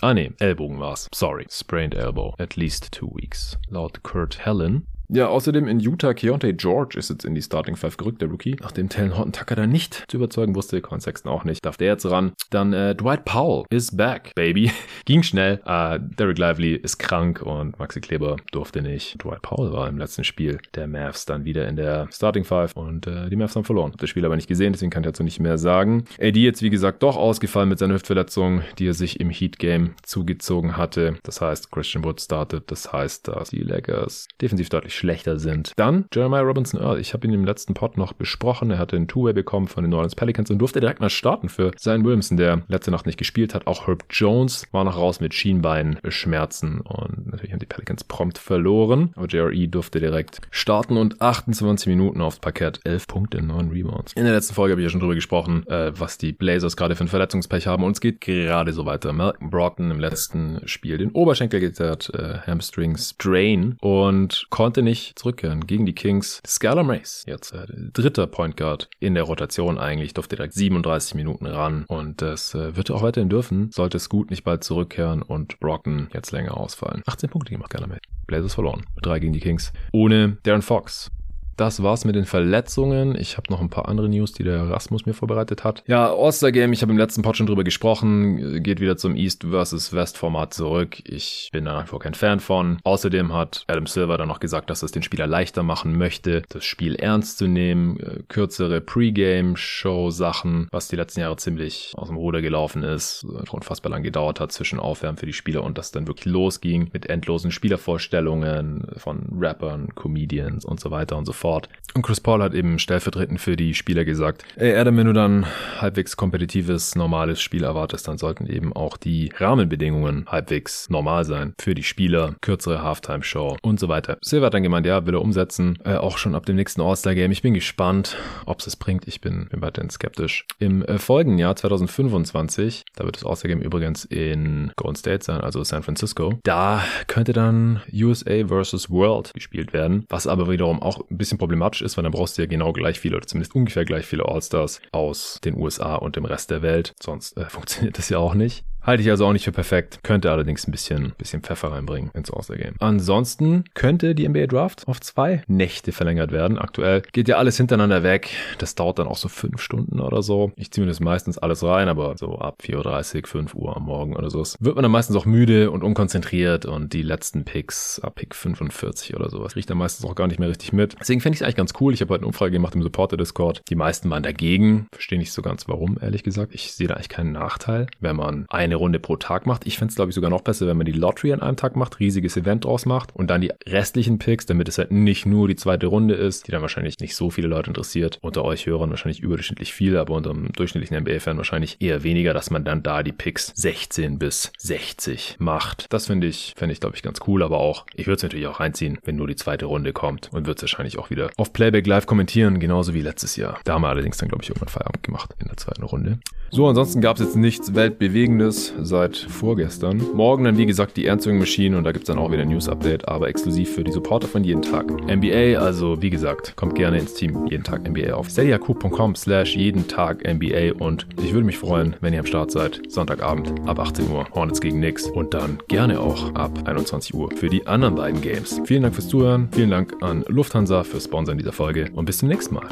Ah nee, Ellbogen war's. Sorry. Sprained elbow. At least two weeks. Laut Kurt Helen. Ja, außerdem in Utah, Keontae George ist jetzt in die Starting Five gerückt, der Rookie. Nachdem Talon Horton Tucker da nicht zu überzeugen wusste, Con Sexton auch nicht, darf der jetzt ran. Dann äh, Dwight Powell is back, baby. Ging schnell. Äh, Derek Lively ist krank und Maxi Kleber durfte nicht. Dwight Powell war im letzten Spiel der Mavs dann wieder in der Starting Five und äh, die Mavs haben verloren. Hab das Spiel aber nicht gesehen, deswegen kann ich dazu nicht mehr sagen. AD jetzt, wie gesagt, doch ausgefallen mit seiner Hüftverletzung, die er sich im Heat Game zugezogen hatte. Das heißt, Christian Wood startet. Das heißt, dass die Lakers defensiv deutlich schlechter sind. Dann Jeremiah Robinson Earl. Ich habe ihn im letzten Pod noch besprochen. Er hatte einen Two-Way bekommen von den New Orleans Pelicans und durfte direkt mal starten für Zion Williamson, der letzte Nacht nicht gespielt hat. Auch Herb Jones war noch raus mit Schienbeinschmerzen und natürlich haben die Pelicans prompt verloren. Aber JRE durfte direkt starten und 28 Minuten aufs Parkett. 11 Punkte, 9 Rebounds. In der letzten Folge habe ich ja schon drüber gesprochen, äh, was die Blazers gerade für ein Verletzungspech haben und es geht gerade so weiter. Malcolm Brockton im letzten Spiel den Oberschenkel gezerrt, äh, Hamstring Strain und konnte nicht zurückkehren gegen die Kings. Skylar Mace, jetzt äh, dritter Point Guard in der Rotation eigentlich, durfte direkt 37 Minuten ran und das äh, wird er auch weiterhin dürfen, sollte es gut nicht bald zurückkehren und Brockton jetzt länger ausfallen. 18 Punkte gemacht, Skylar Mace. Blazers verloren. Drei gegen die Kings. Ohne Darren Fox. Das war's mit den Verletzungen. Ich habe noch ein paar andere News, die der Rasmus mir vorbereitet hat. Ja, All-Star Game, ich habe im letzten Pod schon drüber gesprochen, geht wieder zum East versus West Format zurück. Ich bin da nach wie kein Fan von. Außerdem hat Adam Silver dann noch gesagt, dass es den Spieler leichter machen möchte, das Spiel ernst zu nehmen, kürzere Pre-Game-Show-Sachen, was die letzten Jahre ziemlich aus dem Ruder gelaufen ist, unfassbar lang gedauert hat zwischen Aufwärmen für die Spieler und das dann wirklich losging mit endlosen Spielervorstellungen von Rappern, Comedians und so weiter und so fort. Und Chris Paul hat eben stellvertretend für die Spieler gesagt, ey Adam, wenn du dann halbwegs kompetitives, normales Spiel erwartest, dann sollten eben auch die Rahmenbedingungen halbwegs normal sein für die Spieler, kürzere Halftime-Show und so weiter. Silver hat dann gemeint, ja, will er umsetzen, äh, auch schon ab dem nächsten All-Star-Game. Ich bin gespannt, ob es es bringt. Ich bin, bin weiterhin skeptisch. Im äh, folgenden Jahr 2025, da wird das All-Star-Game übrigens in Golden State sein, also San Francisco, da könnte dann USA versus World gespielt werden, was aber wiederum auch ein bisschen problematisch ist, weil dann brauchst du ja genau gleich viele oder zumindest ungefähr gleich viele All-Stars aus den USA und dem Rest der Welt. Sonst äh, funktioniert das ja auch nicht. Halte ich also auch nicht für perfekt. Könnte allerdings ein bisschen, bisschen Pfeffer reinbringen ins All-Star-Game. Ansonsten könnte die NBA Draft auf zwei Nächte verlängert werden. Aktuell geht ja alles hintereinander weg. Das dauert dann auch so fünf Stunden oder so. Ich ziehe mir das meistens alles rein, aber so ab 4.30 Uhr, 5 Uhr am Morgen oder so wird man dann meistens auch müde und unkonzentriert und die letzten Picks ab Pick 45 oder sowas riecht dann meistens auch gar nicht mehr richtig mit. Deswegen fände ich es eigentlich ganz cool. Ich habe heute eine Umfrage gemacht im Supporter-Discord. Die meisten waren dagegen. Verstehe nicht so ganz warum, ehrlich gesagt. Ich sehe da eigentlich keinen Nachteil, wenn man eine Runde pro Tag macht. Ich fände es, glaube ich, sogar noch besser, wenn man die Lottery an einem Tag macht, riesiges Event draus macht und dann die restlichen Picks, damit es halt nicht nur die zweite Runde ist, die dann wahrscheinlich nicht so viele Leute interessiert. Unter euch Hörern wahrscheinlich überdurchschnittlich viel, aber unter einem durchschnittlichen NBA-Fan wahrscheinlich eher weniger, dass man dann da die Picks 16 bis 60 macht. Das finde ich, fände ich, glaube ich, ganz cool, aber auch, ich würde es natürlich auch reinziehen, wenn nur die zweite Runde kommt und würde es wahrscheinlich auch wieder auf Playback live kommentieren, genauso wie letztes Jahr. Da haben wir allerdings dann, glaube ich, irgendwann Feierabend gemacht in der zweiten Runde. So, ansonsten gab es jetzt nichts Weltbewegendes seit vorgestern. Morgen dann, wie gesagt, die Ernstwing Machine und da gibt es dann auch wieder ein News-Update, aber exklusiv für die Supporter von jeden Tag. NBA, also wie gesagt, kommt gerne ins Team jeden Tag NBA auf steadyhq.com slash jeden Tag NBA und ich würde mich freuen, wenn ihr am Start seid. Sonntagabend ab 18 Uhr, Hornets gegen Knicks und dann gerne auch ab 21 Uhr für die anderen beiden Games. Vielen Dank fürs Zuhören, vielen Dank an Lufthansa fürs Sponsoren dieser Folge und bis zum nächsten Mal.